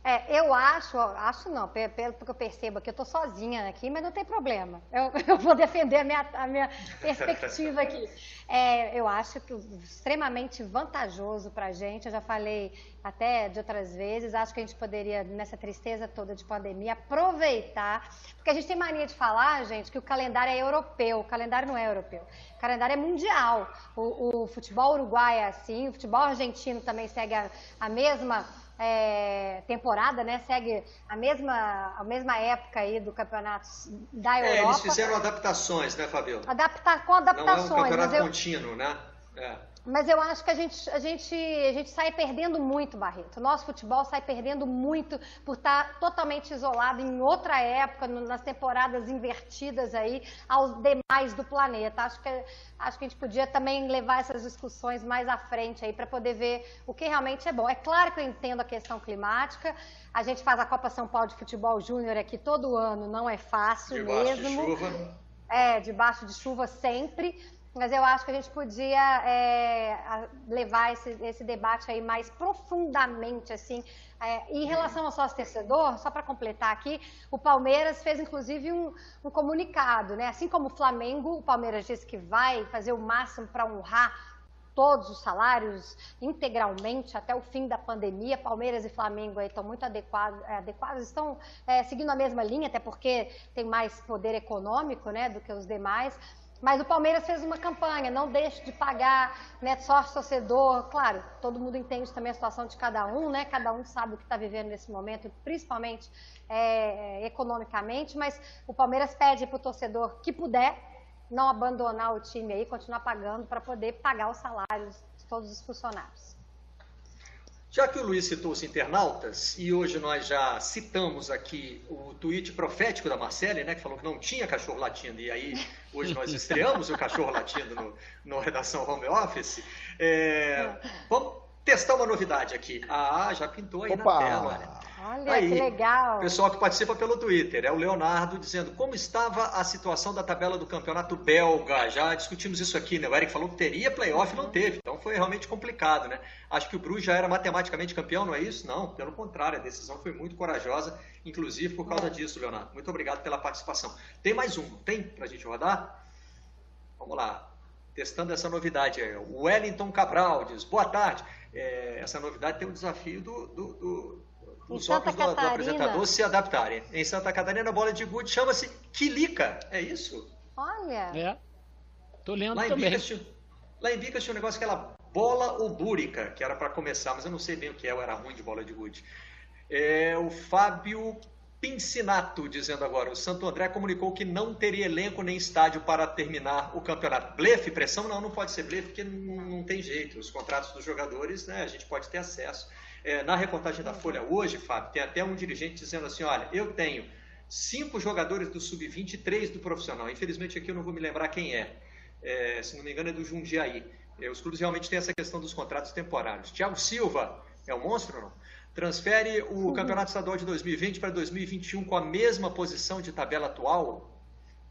Speaker 5: É, eu acho, acho não, pelo que eu percebo aqui, eu estou sozinha aqui, mas não tem problema. Eu, eu vou defender a minha, a minha perspectiva aqui. É, eu acho que extremamente vantajoso para a gente, eu já falei até de outras vezes, acho que a gente poderia, nessa tristeza toda de pandemia, aproveitar, porque a gente tem mania de falar, gente, que o calendário é europeu, o calendário não é europeu, o calendário é mundial. O, o futebol uruguai é assim, o futebol argentino também segue a, a mesma é, temporada, né? Segue a mesma, a mesma época aí do campeonato da Europa.
Speaker 2: É, eles fizeram adaptações, né, Fabiola?
Speaker 5: Adaptar, com adaptações.
Speaker 2: Não é um campeonato contínuo, né?
Speaker 5: É. Mas eu acho que a gente, a, gente, a gente sai perdendo muito, Barreto. O nosso futebol sai perdendo muito por estar totalmente isolado em outra época, nas temporadas invertidas aí aos demais do planeta. Acho que, acho que a gente podia também levar essas discussões mais à frente aí para poder ver o que realmente é bom. É claro que eu entendo a questão climática. A gente faz a Copa São Paulo de Futebol Júnior aqui todo ano, não é fácil
Speaker 2: debaixo
Speaker 5: mesmo.
Speaker 2: De chuva.
Speaker 5: É, debaixo de chuva sempre mas eu acho que a gente podia é, levar esse, esse, debate aí mais profundamente, assim. É, em relação ao sócio torcedor, só para completar aqui, o Palmeiras fez inclusive um, um, comunicado, né? Assim como o Flamengo, o Palmeiras disse que vai fazer o máximo para honrar todos os salários integralmente até o fim da pandemia. Palmeiras e Flamengo aí estão muito adequados, é, adequados estão é, seguindo a mesma linha, até porque tem mais poder econômico, né, do que os demais. Mas o Palmeiras fez uma campanha, não deixe de pagar, né, sócio torcedor. Claro, todo mundo entende também a situação de cada um, né? Cada um sabe o que está vivendo nesse momento, principalmente é, é, economicamente. Mas o Palmeiras pede para o torcedor que puder não abandonar o time aí, continuar pagando para poder pagar os salários de todos os funcionários.
Speaker 2: Já que o Luiz citou os internautas, e hoje nós já citamos aqui o tweet profético da Marcele, né, que falou que não tinha cachorro latindo, e aí hoje nós estreamos o cachorro latindo no, no Redação Home Office, é, vamos testar uma novidade aqui. Ah, já pintou aí
Speaker 5: Opa.
Speaker 2: na tela, olha.
Speaker 5: Aí, que legal.
Speaker 2: Pessoal que participa pelo Twitter, é o Leonardo dizendo como estava a situação da tabela do campeonato belga. Já discutimos isso aqui, né? O Eric falou que teria playoff e não teve. Então foi realmente complicado, né? Acho que o Bruges já era matematicamente campeão, não é isso? Não, pelo contrário, a decisão foi muito corajosa, inclusive por causa disso, Leonardo. Muito obrigado pela participação. Tem mais um, tem pra gente rodar? Vamos lá. Testando essa novidade aí. O Wellington Cabral diz, boa tarde. É, essa novidade tem o desafio do, do, do os óculos do, do, apresentador se adaptarem. Em Santa Catarina, a bola de gude chama-se Quilica. É isso?
Speaker 5: Olha.
Speaker 3: É. Tô lendo
Speaker 2: lá
Speaker 3: também.
Speaker 2: Em Vicas, lá em Vicas tinha um negócio, aquela bola obúrica, que era para começar, mas eu não sei bem o que é, eu era ruim de bola de gude. É, o Fábio Pincinato dizendo agora, o Santo André comunicou que não teria elenco nem estádio para terminar o campeonato. Blefe, pressão? Não, não pode ser blefe, porque não, não tem jeito. Os contratos dos jogadores, né, a gente pode ter acesso. É, na reportagem da Folha hoje, Fábio, tem até um dirigente dizendo assim: olha, eu tenho cinco jogadores do sub-20 e três do profissional. Infelizmente aqui eu não vou me lembrar quem é. é se não me engano é do Jundiaí. É, os clubes realmente têm essa questão dos contratos temporários. Thiago Silva é um monstro ou não? Transfere o Campeonato Estadual de 2020 para 2021 com a mesma posição de tabela atual?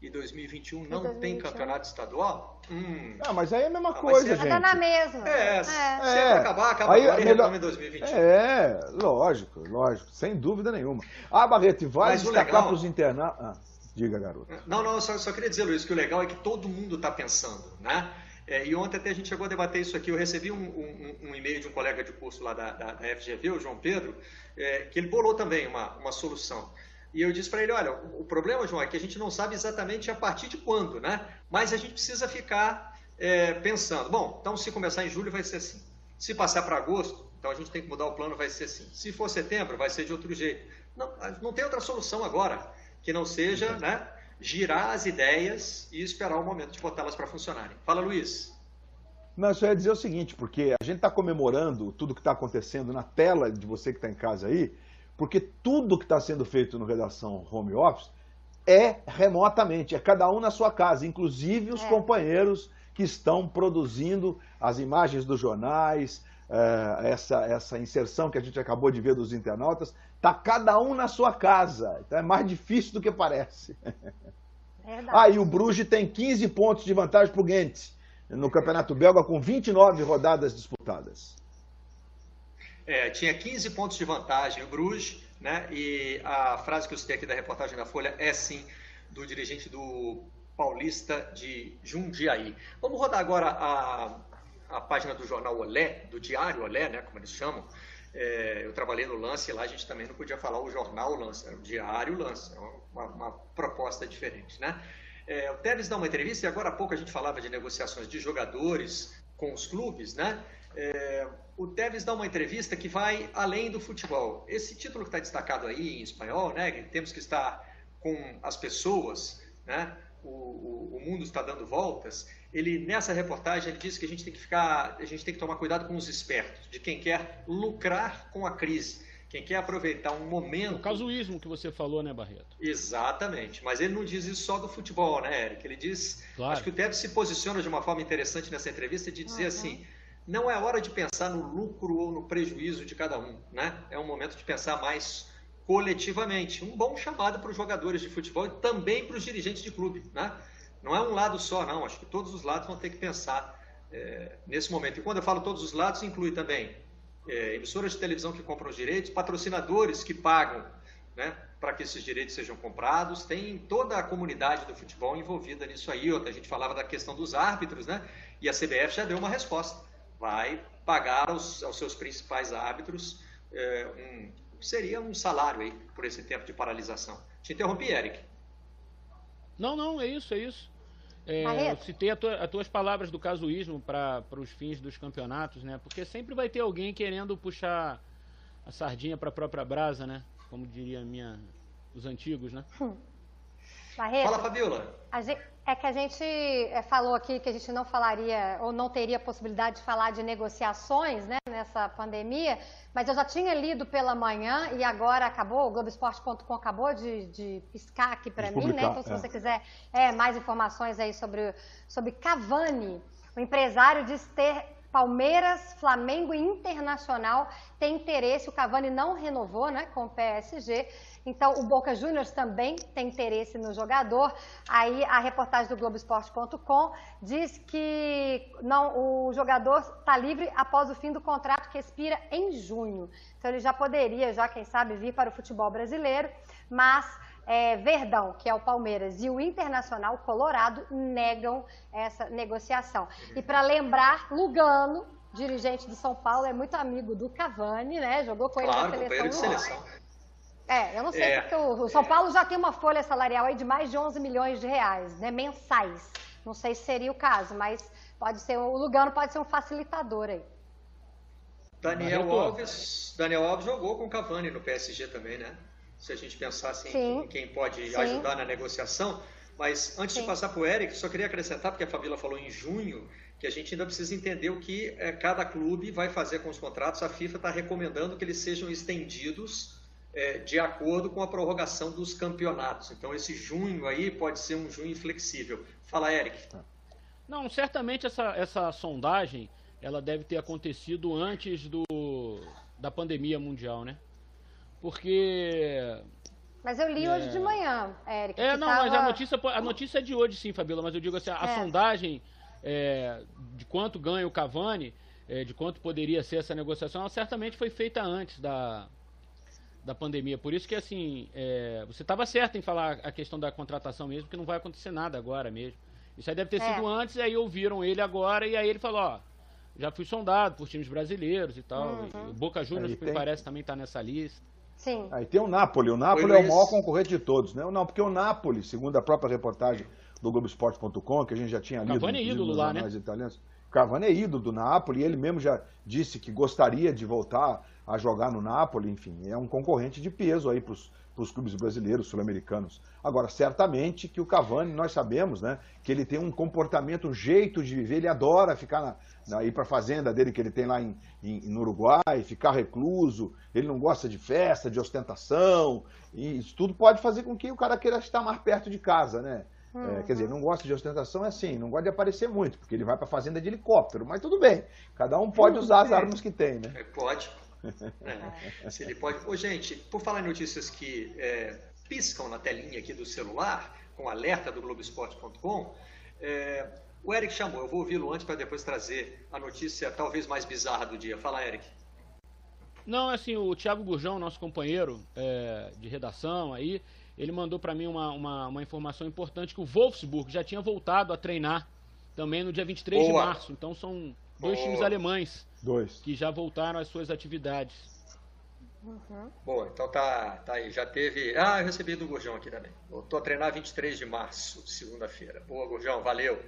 Speaker 2: e 2021 não 2021. tem campeonato estadual?
Speaker 4: Hum. Ah, mas aí é a mesma ah, coisa, gente. Tá
Speaker 5: na mesma.
Speaker 2: É, é. se é. acabar, acaba aí, agora melhor... e em 2021.
Speaker 4: É, lógico, lógico, sem dúvida nenhuma. Ah, Barreto, vai mas destacar legal... para os internados... Ah, diga, garoto.
Speaker 2: Não, não, só, só queria dizer, Luiz, que o legal é que todo mundo está pensando, né? É, e ontem até a gente chegou a debater isso aqui. Eu recebi um, um, um e-mail de um colega de curso lá da, da, da FGV, o João Pedro, é, que ele bolou também uma, uma solução. E eu disse para ele, olha, o problema, João, é que a gente não sabe exatamente a partir de quando, né? Mas a gente precisa ficar é, pensando. Bom, então se começar em julho vai ser assim. Se passar para agosto, então a gente tem que mudar o plano, vai ser assim. Se for setembro, vai ser de outro jeito. Não, não tem outra solução agora que não seja, né, girar as ideias e esperar o momento de botá-las para funcionarem. Fala, Luiz.
Speaker 4: Não, eu só ia dizer o seguinte, porque a gente está comemorando tudo que está acontecendo na tela de você que está em casa aí, porque tudo que está sendo feito no Redação Home Office é remotamente, é cada um na sua casa, inclusive os
Speaker 5: É.
Speaker 4: companheiros que estão produzindo as imagens dos jornais, essa, essa inserção que a gente acabou de ver dos internautas, está cada um na sua casa. Então é mais difícil do que parece.
Speaker 5: Verdade.
Speaker 4: Ah, e o Bruges tem 15 pontos de vantagem para o Ghent no Campeonato Belga com 29 rodadas disputadas.
Speaker 2: É, tinha 15 pontos de vantagem o Bruges, né? E a frase que eu citei aqui da reportagem da Folha é sim do dirigente do Paulista de Jundiaí. Vamos rodar agora a, a página do jornal Olé, do Diário Olé, né? Como eles chamam. É, eu trabalhei no Lance lá a gente também não podia falar o jornal Lance, era o Diário Lance, é uma, uma proposta diferente, né? É, o Tevez dá uma entrevista e agora há pouco a gente falava de negociações de jogadores com os clubes, né? É, o Tevez dá uma entrevista que vai além do futebol. Esse título que está destacado aí em espanhol, né? Temos que estar com as pessoas, né? O, o, o mundo está dando voltas. Ele nessa reportagem ele diz que a gente tem que ficar, a gente tem que tomar cuidado com os espertos, de quem quer lucrar com a crise, quem quer aproveitar um momento.
Speaker 3: O casuísmo que você falou, né, Barreto?
Speaker 2: Exatamente, mas ele não diz isso só do futebol, né, Eric? Ele diz,
Speaker 3: Claro.
Speaker 2: acho que o Tevez se posiciona de uma forma interessante nessa entrevista de dizer
Speaker 5: Uhum.
Speaker 2: assim, não é hora de pensar no lucro ou no prejuízo de cada um, né? É um momento de pensar mais coletivamente. Um bom chamado para os jogadores de futebol e também para os dirigentes de clube, né? Não é um lado só, não. Acho que todos os lados vão ter que pensar é, nesse momento. E quando eu falo todos os lados, inclui também é, emissoras de televisão que compram os direitos, patrocinadores que pagam né, para que esses direitos sejam comprados, tem toda a comunidade do futebol envolvida nisso aí. Outra, a gente falava da questão dos árbitros, né? E a CBF já deu uma resposta. Vai pagar aos, aos seus principais árbitros é, um, seria um salário aí por esse tempo de paralisação. Te interrompi, Eric.
Speaker 3: Não, não, é isso, é isso. É, eu citei a tua- as tuas palavras do casuísmo para os fins dos campeonatos, né? Porque sempre vai ter alguém querendo puxar a sardinha para a própria brasa, né? Como diria a minha, os antigos, né?
Speaker 5: Barreto,
Speaker 2: Fala, Fabiola.
Speaker 5: a gen- é que a gente é, falou aqui que a gente não falaria ou não teria possibilidade de falar de negociações né, nessa pandemia, mas eu já tinha lido pela manhã e agora acabou, o Globoesporte.com acabou de, de piscar aqui para mim, né? Então, se
Speaker 4: é.
Speaker 5: você quiser é, mais informações aí sobre, sobre Cavani, o empresário diz ter Palmeiras, Flamengo e Internacional tem interesse. O Cavani não renovou né, com o PSG. Então, o Boca Juniors também tem interesse no jogador. Aí, a reportagem do Globoesporte.com diz que não, o jogador está livre após o fim do contrato que expira em junho. Então, ele já poderia, já quem sabe, vir para o futebol brasileiro, mas é, Verdão, que é o Palmeiras, e o Internacional Colorado negam essa negociação. E para lembrar, Lugano, dirigente do São Paulo, é muito amigo do Cavani, né? Jogou com ele
Speaker 2: Claro,
Speaker 5: na seleção.
Speaker 2: De
Speaker 5: é, eu não sei
Speaker 2: É.
Speaker 5: porque o, o São Paulo já tem uma folha salarial aí de mais de 11 milhões de reais, né, mensais. Não sei se seria o caso, mas pode ser o Lugano pode ser um facilitador aí.
Speaker 2: Daniel. Alves, Daniel Alves jogou com o Cavani no PSG também, né? Se a gente pensasse
Speaker 5: Sim.
Speaker 2: em, em quem pode
Speaker 5: Sim.
Speaker 2: ajudar na negociação. Mas antes de
Speaker 5: Sim.
Speaker 2: passar para o Eric, só queria acrescentar, porque a Fabíola falou em junho, que a gente ainda precisa entender o que eh, cada clube vai fazer com os contratos. A FIFA está recomendando que eles sejam estendidos eh, de acordo com a prorrogação dos campeonatos. Então esse junho aí pode ser um junho flexível. Fala, Eric.
Speaker 3: Não, certamente essa, essa sondagem ela deve ter acontecido antes do, da pandemia mundial, né? Porque.
Speaker 5: Mas eu li
Speaker 3: É.
Speaker 5: hoje de manhã, Eric.
Speaker 3: É, não,
Speaker 5: tava-
Speaker 3: mas a notícia, a notícia é de hoje sim, Fabiola, mas eu digo assim, a
Speaker 5: É.
Speaker 3: sondagem é, de quanto ganha o Cavani, é, de quanto poderia ser essa negociação, ela certamente foi feita antes da, da pandemia. Por isso que, assim, é, você estava certo em falar a questão da contratação mesmo, que não vai acontecer nada agora mesmo. Isso aí deve ter
Speaker 5: É.
Speaker 3: sido antes, e aí ouviram ele agora, e aí ele falou, ó, já fui sondado por times brasileiros e tal.
Speaker 5: Uhum.
Speaker 3: E o Boca Juniors,
Speaker 4: Aí tem-
Speaker 3: parece, também está nessa lista.
Speaker 5: Sim.
Speaker 4: Aí tem o Napoli. O Napoli
Speaker 2: Oi,
Speaker 4: é o maior concorrente de todos, né? Não, porque o Napoli, segundo a própria reportagem do Globoesporte.com, que a gente já tinha lido
Speaker 3: Cavani é ídolo lá,
Speaker 4: jornais italianos. Cavani é ídolo do Napoli, ele mesmo já disse que gostaria de voltar a jogar no Napoli, enfim, é um concorrente de peso aí para os clubes brasileiros, sul-americanos. Agora, certamente que o Cavani, nós sabemos, né, que ele tem um comportamento, um jeito de viver, ele adora ficar na, na, ir para a fazenda dele que ele tem lá em, em, no Uruguai, ficar recluso, ele não gosta de festa, de ostentação, e isso tudo pode fazer com que o cara queira estar mais perto de casa, né? É, quer dizer, não gosta de ostentação é assim, não gosta de aparecer muito, porque ele vai para a fazenda de helicóptero, mas tudo bem, cada um pode usar as armas que tem, né?
Speaker 2: É, pode. É, se ele pode. Ô, gente, por falar em notícias que é, piscam na telinha aqui do celular, com alerta do Globoesporte.com, é, o Eric chamou, eu vou ouvi-lo antes para depois trazer a notícia talvez mais bizarra do dia. Fala, Eric.
Speaker 3: Não, assim, o Thiago Gurjão, nosso companheiro é, de redação aí, ele mandou para mim uma, uma, uma, informação importante que o Wolfsburg já tinha voltado a treinar também no dia 23 Boa. de março. Então são dois Boa. times alemães
Speaker 4: dois.
Speaker 3: que já voltaram às suas atividades.
Speaker 2: Uhum. Boa, então tá, tá aí. Já teve. Ah, eu recebi do Gurjão aqui também. Voltou a treinar 23 de março, segunda-feira. Boa, Gurjão, valeu.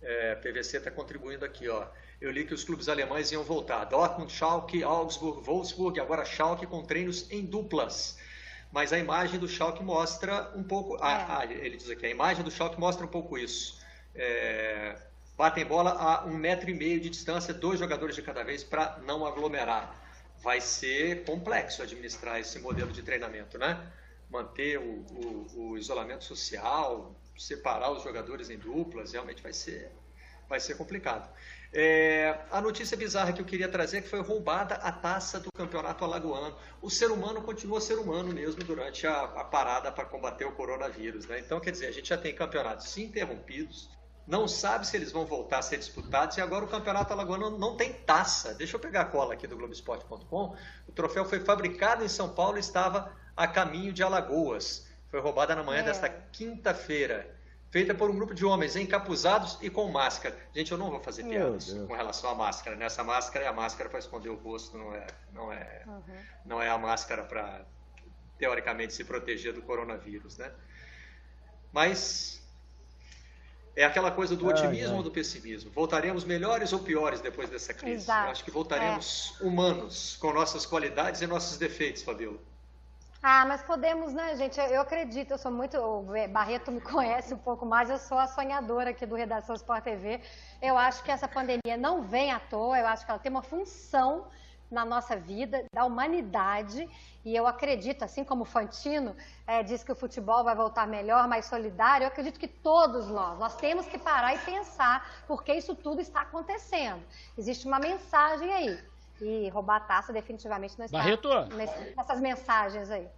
Speaker 2: É, PVC está contribuindo aqui, ó. Eu li que os clubes alemães iam voltar. Dortmund, Schalke, Augsburg, Wolfsburg, agora Schalke com treinos em duplas mas a imagem do Schalke mostra um pouco. Ah, é. Ah, ele diz aqui, a imagem do Schalke mostra um pouco isso. É, batem bola a um metro e meio de distância, dois jogadores de cada vez para não aglomerar. Vai ser complexo administrar esse modelo de treinamento, né? Manter o, o, o isolamento social, separar os jogadores em duplas, realmente vai ser, vai ser complicado. É, a notícia bizarra que eu queria trazer é que foi roubada a taça do campeonato alagoano. O ser humano continua ser humano mesmo durante a, a parada para combater o coronavírus. Né? Então, quer dizer, a gente já tem campeonatos interrompidos, não sabe se eles vão voltar a ser disputados e agora o campeonato alagoano não tem taça. Deixa eu pegar a cola aqui do Globoesporte.com. O troféu foi fabricado em São Paulo e estava a caminho de Alagoas. Foi roubada na manhã é. desta quinta-feira feita por um grupo de homens encapuzados e com máscara. Gente, eu não vou fazer piadas com relação à máscara. Nessa né? máscara é a máscara para esconder o rosto, não é, não é, uhum. não é a máscara para teoricamente se proteger do coronavírus, né? Mas é aquela coisa do otimismo ou do pessimismo. Voltaremos melhores ou piores depois dessa crise? Exato. Eu acho que voltaremos é. humanos, com nossas qualidades e nossos defeitos, Fabiola.
Speaker 5: Ah, mas podemos, né, gente? Eu, eu, acredito, eu sou muito. O Barreto me conhece um pouco mais, eu sou a sonhadora aqui do Redação Sport TV. Eu acho que essa pandemia não vem à toa, eu acho que ela tem uma função na nossa vida, da humanidade, e eu acredito, assim como o Fantino é, diz que o futebol vai voltar melhor, mais solidário, eu acredito que todos nós, nós temos que parar e pensar porque isso tudo está acontecendo. Existe uma mensagem aí. E roubar a taça definitivamente não está
Speaker 3: Barreto.
Speaker 5: nessas mensagens aí.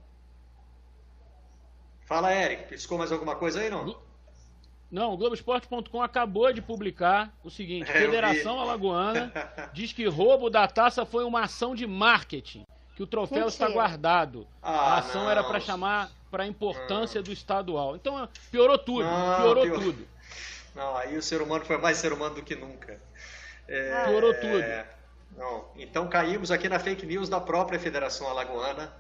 Speaker 2: Fala, Eric. Piscou mais alguma coisa aí, não?
Speaker 3: Não, o Globoesporte.com acabou de publicar o seguinte: é, Federação Alagoana diz que roubo da taça foi uma ação de marketing, que o troféu Mentira. está guardado. Ah, a ação não. era para chamar para a importância não. do estadual. Então piorou tudo, não, piorou pior... tudo.
Speaker 2: Não, aí o ser humano foi mais ser humano do que nunca.
Speaker 3: É... Piorou tudo.
Speaker 2: Não. Então caímos aqui na fake news da própria Federação Alagoana,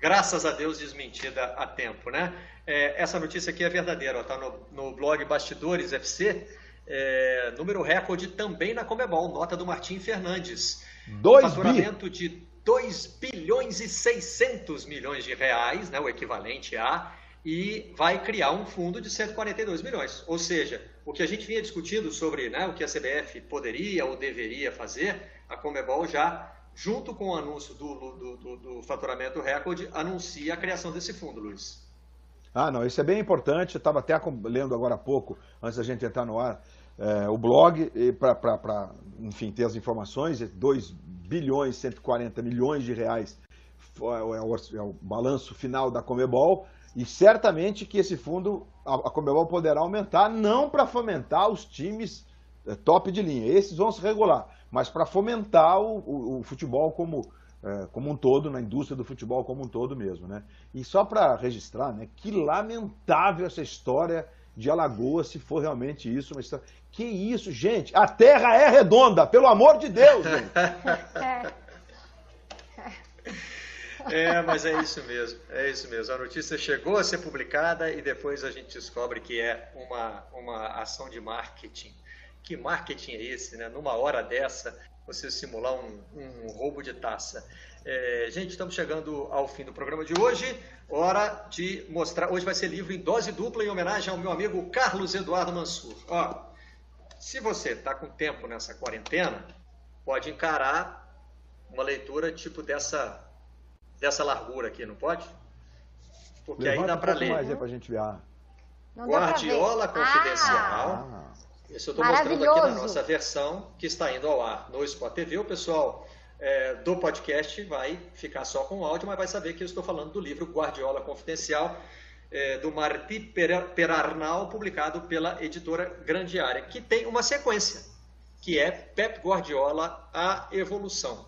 Speaker 2: graças a Deus desmentida a tempo, né? É, essa notícia aqui é verdadeira, está no, no, blog Bastidores FC, é, número recorde também na Comebol, nota do Martim Fernandes.
Speaker 4: Dois
Speaker 2: faturamento bi. de 2 bilhões e 600 milhões de reais, né, o equivalente a, e vai criar um fundo de 142 milhões. Ou seja, o que a gente vinha discutindo sobre né, o que a CBF poderia ou deveria fazer, a Comebol já, junto com o anúncio do, do, do, do faturamento recorde, anuncia a criação desse fundo, Luiz.
Speaker 4: Ah, não, isso é bem importante. Eu estava até lendo agora há pouco, antes da gente entrar no ar, é, o blog, para, enfim, ter as informações, 2 bilhões 140 milhões de reais é o, é o balanço final da Comebol, e certamente que esse fundo, a, Comebol poderá aumentar, não para fomentar os times é, top de linha, esses vão se regular, mas para fomentar o, o, o, futebol como, é, como um todo, na indústria do futebol como um todo mesmo. Né? E só para registrar, né, que lamentável essa história de Alagoas, se for realmente isso, uma história... Que isso, gente? A Terra é redonda, pelo amor de Deus!
Speaker 2: É, mas é isso mesmo, é isso mesmo. A notícia chegou a ser publicada e depois a gente descobre que é uma, uma ação de marketing Que marketing é esse, né? Numa hora dessa, você simular um, um roubo de taça. É, gente, estamos chegando ao fim do programa de hoje. Hora de mostrar. Hoje vai ser livro em dose dupla em homenagem ao meu amigo Carlos Eduardo Mansur. Ó, se você está com tempo nessa quarentena, pode encarar uma leitura tipo dessa, dessa largura aqui, não pode? Porque
Speaker 4: Levanta
Speaker 2: aí dá
Speaker 4: um
Speaker 2: para
Speaker 4: pouco
Speaker 2: ler.
Speaker 4: mais aí pra gente ver. Ah,
Speaker 5: Não dá pra
Speaker 2: Guardiola
Speaker 5: ver.
Speaker 2: Confidencial.
Speaker 4: ah.
Speaker 2: Isso eu estou mostrando aqui na nossa versão que está indo ao ar no Spot TV. O pessoal é, do podcast vai ficar só com o áudio, mas vai saber que eu estou falando do livro Guardiola Confidencial, é, do Pera- Perarnal, publicado pela editora Grande Área, que tem uma sequência, que é Pep Guardiola, A Evolução.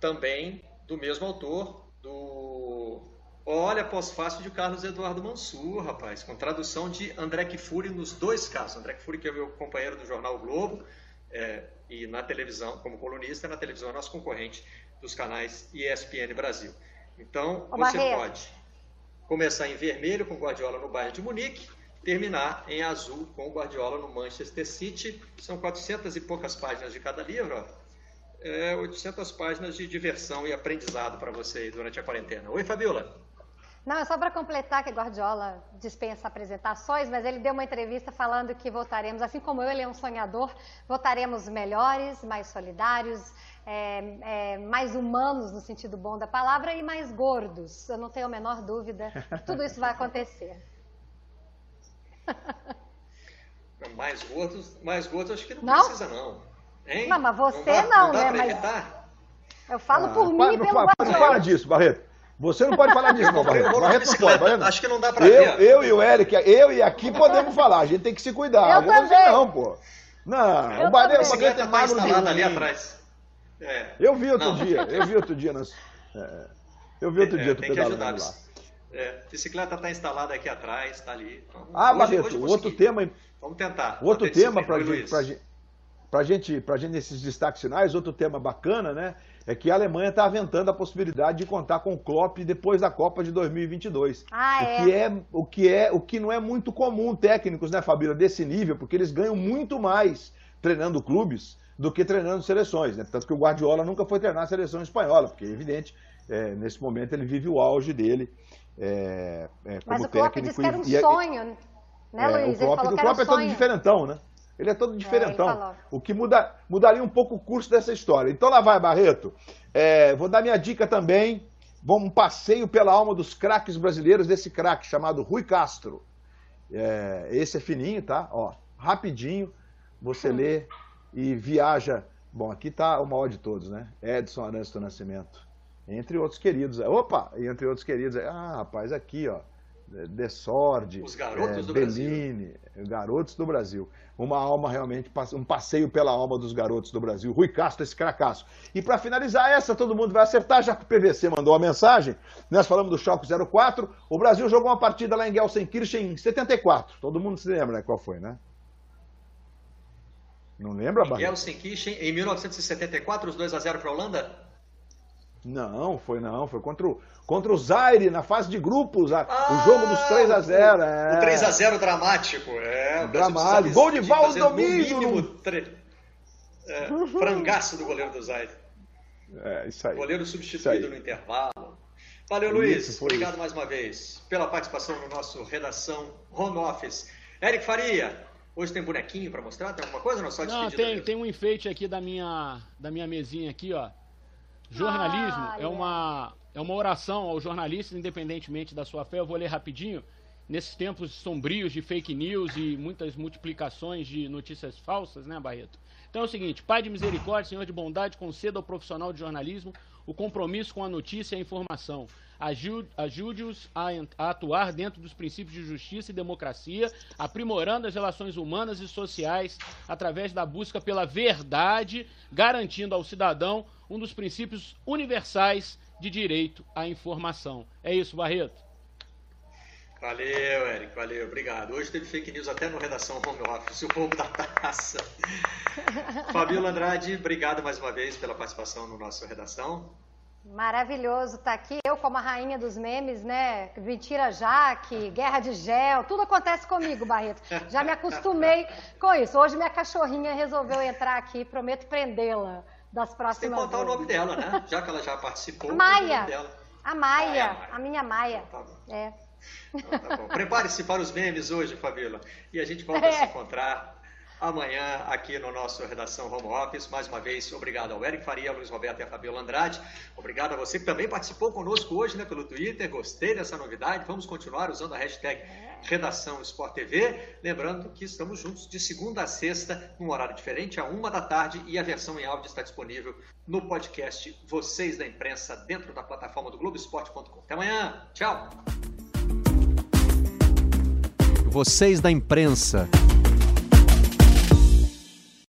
Speaker 2: Também do mesmo autor, do Olha, pós-fácil de Carlos Eduardo Mansur, rapaz, com tradução de André Kfouri nos dois casos. André Kfouri, que é meu companheiro do jornal o Globo, é, e na televisão, como colunista, na televisão é nosso concorrente dos canais ESPN Brasil. Então,
Speaker 5: Ô,
Speaker 2: você pode começar em vermelho com Guardiola no bairro de Munique, terminar em azul com Guardiola no Manchester City. São 400 e poucas páginas de cada livro, ó. É 800 páginas de diversão e aprendizado para você durante a quarentena. Oi, Fabiola.
Speaker 5: Não, é só para completar que Guardiola dispensa apresentações, mas ele deu uma entrevista falando que votaremos, assim como eu, ele é um sonhador, votaremos melhores, mais solidários, é, é, mais humanos no sentido bom da palavra e mais gordos. Eu não tenho a menor dúvida que tudo isso vai acontecer.
Speaker 2: Mais gordos, mais gordos acho que não,
Speaker 5: Não?
Speaker 2: precisa não. Hein?
Speaker 5: Não, mas você
Speaker 2: dá-
Speaker 5: não,
Speaker 2: dá
Speaker 5: né? Mas-? Eu falo
Speaker 4: Ah,
Speaker 5: por mim e
Speaker 4: não,
Speaker 5: pelo
Speaker 4: fala, não
Speaker 5: Guardiola.
Speaker 4: fala disso, Barreto. Você não pode falar disso, não, Barreto. Barreto não pode, Barreto.
Speaker 2: Acho que não dá pra
Speaker 4: Eu,
Speaker 2: ver.
Speaker 4: eu e o Eric, eu e aqui podemos falar. A gente tem que se cuidar.
Speaker 5: Eu também.
Speaker 4: não, pô. Não,
Speaker 5: Eu
Speaker 4: o Barreto,
Speaker 5: também.
Speaker 4: o Barreto é
Speaker 2: A tá
Speaker 4: de
Speaker 2: instalada ali atrás. É.
Speaker 4: Eu vi outro
Speaker 2: Não.
Speaker 4: dia, eu vi outro dia. Nas, é, eu vi outro
Speaker 2: É,
Speaker 4: dia tu
Speaker 2: tem que
Speaker 4: pedalando
Speaker 2: ajudar.
Speaker 4: lá.
Speaker 2: É, bicicleta está instalada aqui atrás, está ali. Então,
Speaker 4: Ah,
Speaker 2: hoje-
Speaker 4: Barreto,
Speaker 2: hoje
Speaker 4: outro tema,
Speaker 2: Vamos tentar.
Speaker 4: outro tema gente,
Speaker 2: Luiz.
Speaker 4: pra gente, pra gente, pra gente nesses destaques finais, outro tema bacana, né? É que a Alemanha está aventando a possibilidade de contar com o Klopp depois da Copa de 2022.
Speaker 5: Ah,
Speaker 4: o
Speaker 5: é.
Speaker 4: que é o que é o que não é muito comum técnicos, né, Fabíola, desse nível, porque eles ganham muito mais treinando clubes do que treinando seleções, né? Tanto que o Guardiola nunca foi treinar a seleção espanhola, porque é evidente, é, nesse momento ele vive o auge dele é, é, como
Speaker 5: Mas o Klopp
Speaker 4: técnico.
Speaker 5: disse que era um
Speaker 4: e- e-
Speaker 5: sonho, né,
Speaker 4: é,
Speaker 5: Luiz?
Speaker 4: O
Speaker 5: ele
Speaker 4: Klopp,
Speaker 5: falou
Speaker 4: o Klopp é todo diferentão, né? Ele é todo diferentão.
Speaker 5: ele falou.
Speaker 4: o que muda, mudaria um pouco o curso dessa história. Então lá vai, Barreto. É, vou dar minha dica também. Vamos um passeio pela alma dos craques brasileiros, desse craque chamado Rui Castro. É, esse é fininho, tá? Ó, rapidinho, você
Speaker 5: Hum.
Speaker 4: lê e viaja. Bom, aqui tá o maior de todos, né? Edson Arantes do Nascimento. Entre outros queridos. Opa! Entre outros queridos. Ah, rapaz, aqui, ó. Desorde,
Speaker 2: Os garotos
Speaker 4: é,
Speaker 2: do
Speaker 4: Bellini, garotos do Brasil. Uma alma realmente, um passeio pela alma dos garotos do Brasil. Rui Castro, esse cracaço. E para finalizar essa, todo mundo vai acertar, já que o PVC mandou a mensagem. Nós falamos do Choque 04. O Brasil jogou uma partida lá em Gelsenkirchen em 74. Todo mundo se lembra, né? Qual foi, né? Não lembra, Barreto?
Speaker 2: Gelsenkirchen, em 1974, os 2 a 0 para a Holanda?
Speaker 4: Não, foi não. Foi contra o, contra o Zaire, na fase de grupos. a-
Speaker 2: Ah,
Speaker 4: o jogo dos 3 a 0 é.
Speaker 2: O 3 a 0 dramático. É,
Speaker 4: Dramático. Gol de Valdo
Speaker 2: no
Speaker 4: Domingos.
Speaker 2: mínimo tre- É, frangaço do goleiro do Zaire.
Speaker 4: É, isso aí.
Speaker 2: Goleiro substituído
Speaker 4: aí.
Speaker 2: no intervalo. Valeu,
Speaker 4: Isso,
Speaker 2: Luiz. Obrigado
Speaker 4: isso.
Speaker 2: mais uma vez pela participação no nosso Redação Home Office. Eric Faria, hoje tem bonequinho para mostrar? Tem alguma coisa? Não, só
Speaker 3: Não, tem,
Speaker 2: mesmo.
Speaker 3: tem um enfeite aqui da minha, da minha mesinha aqui, ó. Jornalismo é
Speaker 5: Olha.
Speaker 3: uma, é uma oração aos jornalistas, independentemente da sua fé. Eu vou ler rapidinho. Nesses tempos sombrios de fake news e muitas multiplicações de notícias falsas, né, Barreto? Então é o seguinte: Pai de misericórdia, Senhor de bondade, conceda ao profissional de jornalismo o compromisso com a notícia e a informação. Aju- Ajude-os a atuar dentro dos princípios de justiça e democracia, aprimorando as relações humanas e sociais através da busca pela verdade, garantindo ao cidadão um dos princípios universais de direito à informação. É isso, Barreto?
Speaker 2: Valeu, Eric, valeu, obrigado. Hoje teve fake news até no Redação Home Office, o roubo da taça. Fabiola Andrade, obrigado mais uma vez pela participação no nosso Redação.
Speaker 5: Maravilhoso estar aqui. Eu, como a rainha dos memes, né? Mentira Jaque, guerra de gel, tudo acontece comigo, Barreto. Já me acostumei com isso. Hoje minha cachorrinha resolveu entrar aqui, prometo prendê-la das próximas
Speaker 2: Tem que contar o
Speaker 5: vezes.
Speaker 2: nome dela, né? Já que ela já participou. O
Speaker 5: Maia.
Speaker 2: dela.
Speaker 5: A Maia,
Speaker 2: Ah, é a Maia.
Speaker 5: a minha Maia.
Speaker 2: Tá bom.
Speaker 5: É.
Speaker 2: Então tá bom. Prepare-se para os memes hoje, Fabíola. E a gente volta a se
Speaker 5: É.
Speaker 2: encontrar amanhã aqui no nosso Redação Home Office. Mais uma vez, obrigado ao Eric Faria, Luiz Roberto e a Fabiola Andrade. Obrigado a você que também participou conosco hoje né, pelo Twitter. Gostei dessa novidade. Vamos continuar usando a hashtag Redação Sport TV. Lembrando que estamos juntos de segunda a sexta, num horário diferente, a uma da tarde, e a versão em áudio está disponível no podcast Vocês da Imprensa, dentro da plataforma do Globoesporte.com. Até amanhã. Tchau.
Speaker 12: Vocês da imprensa.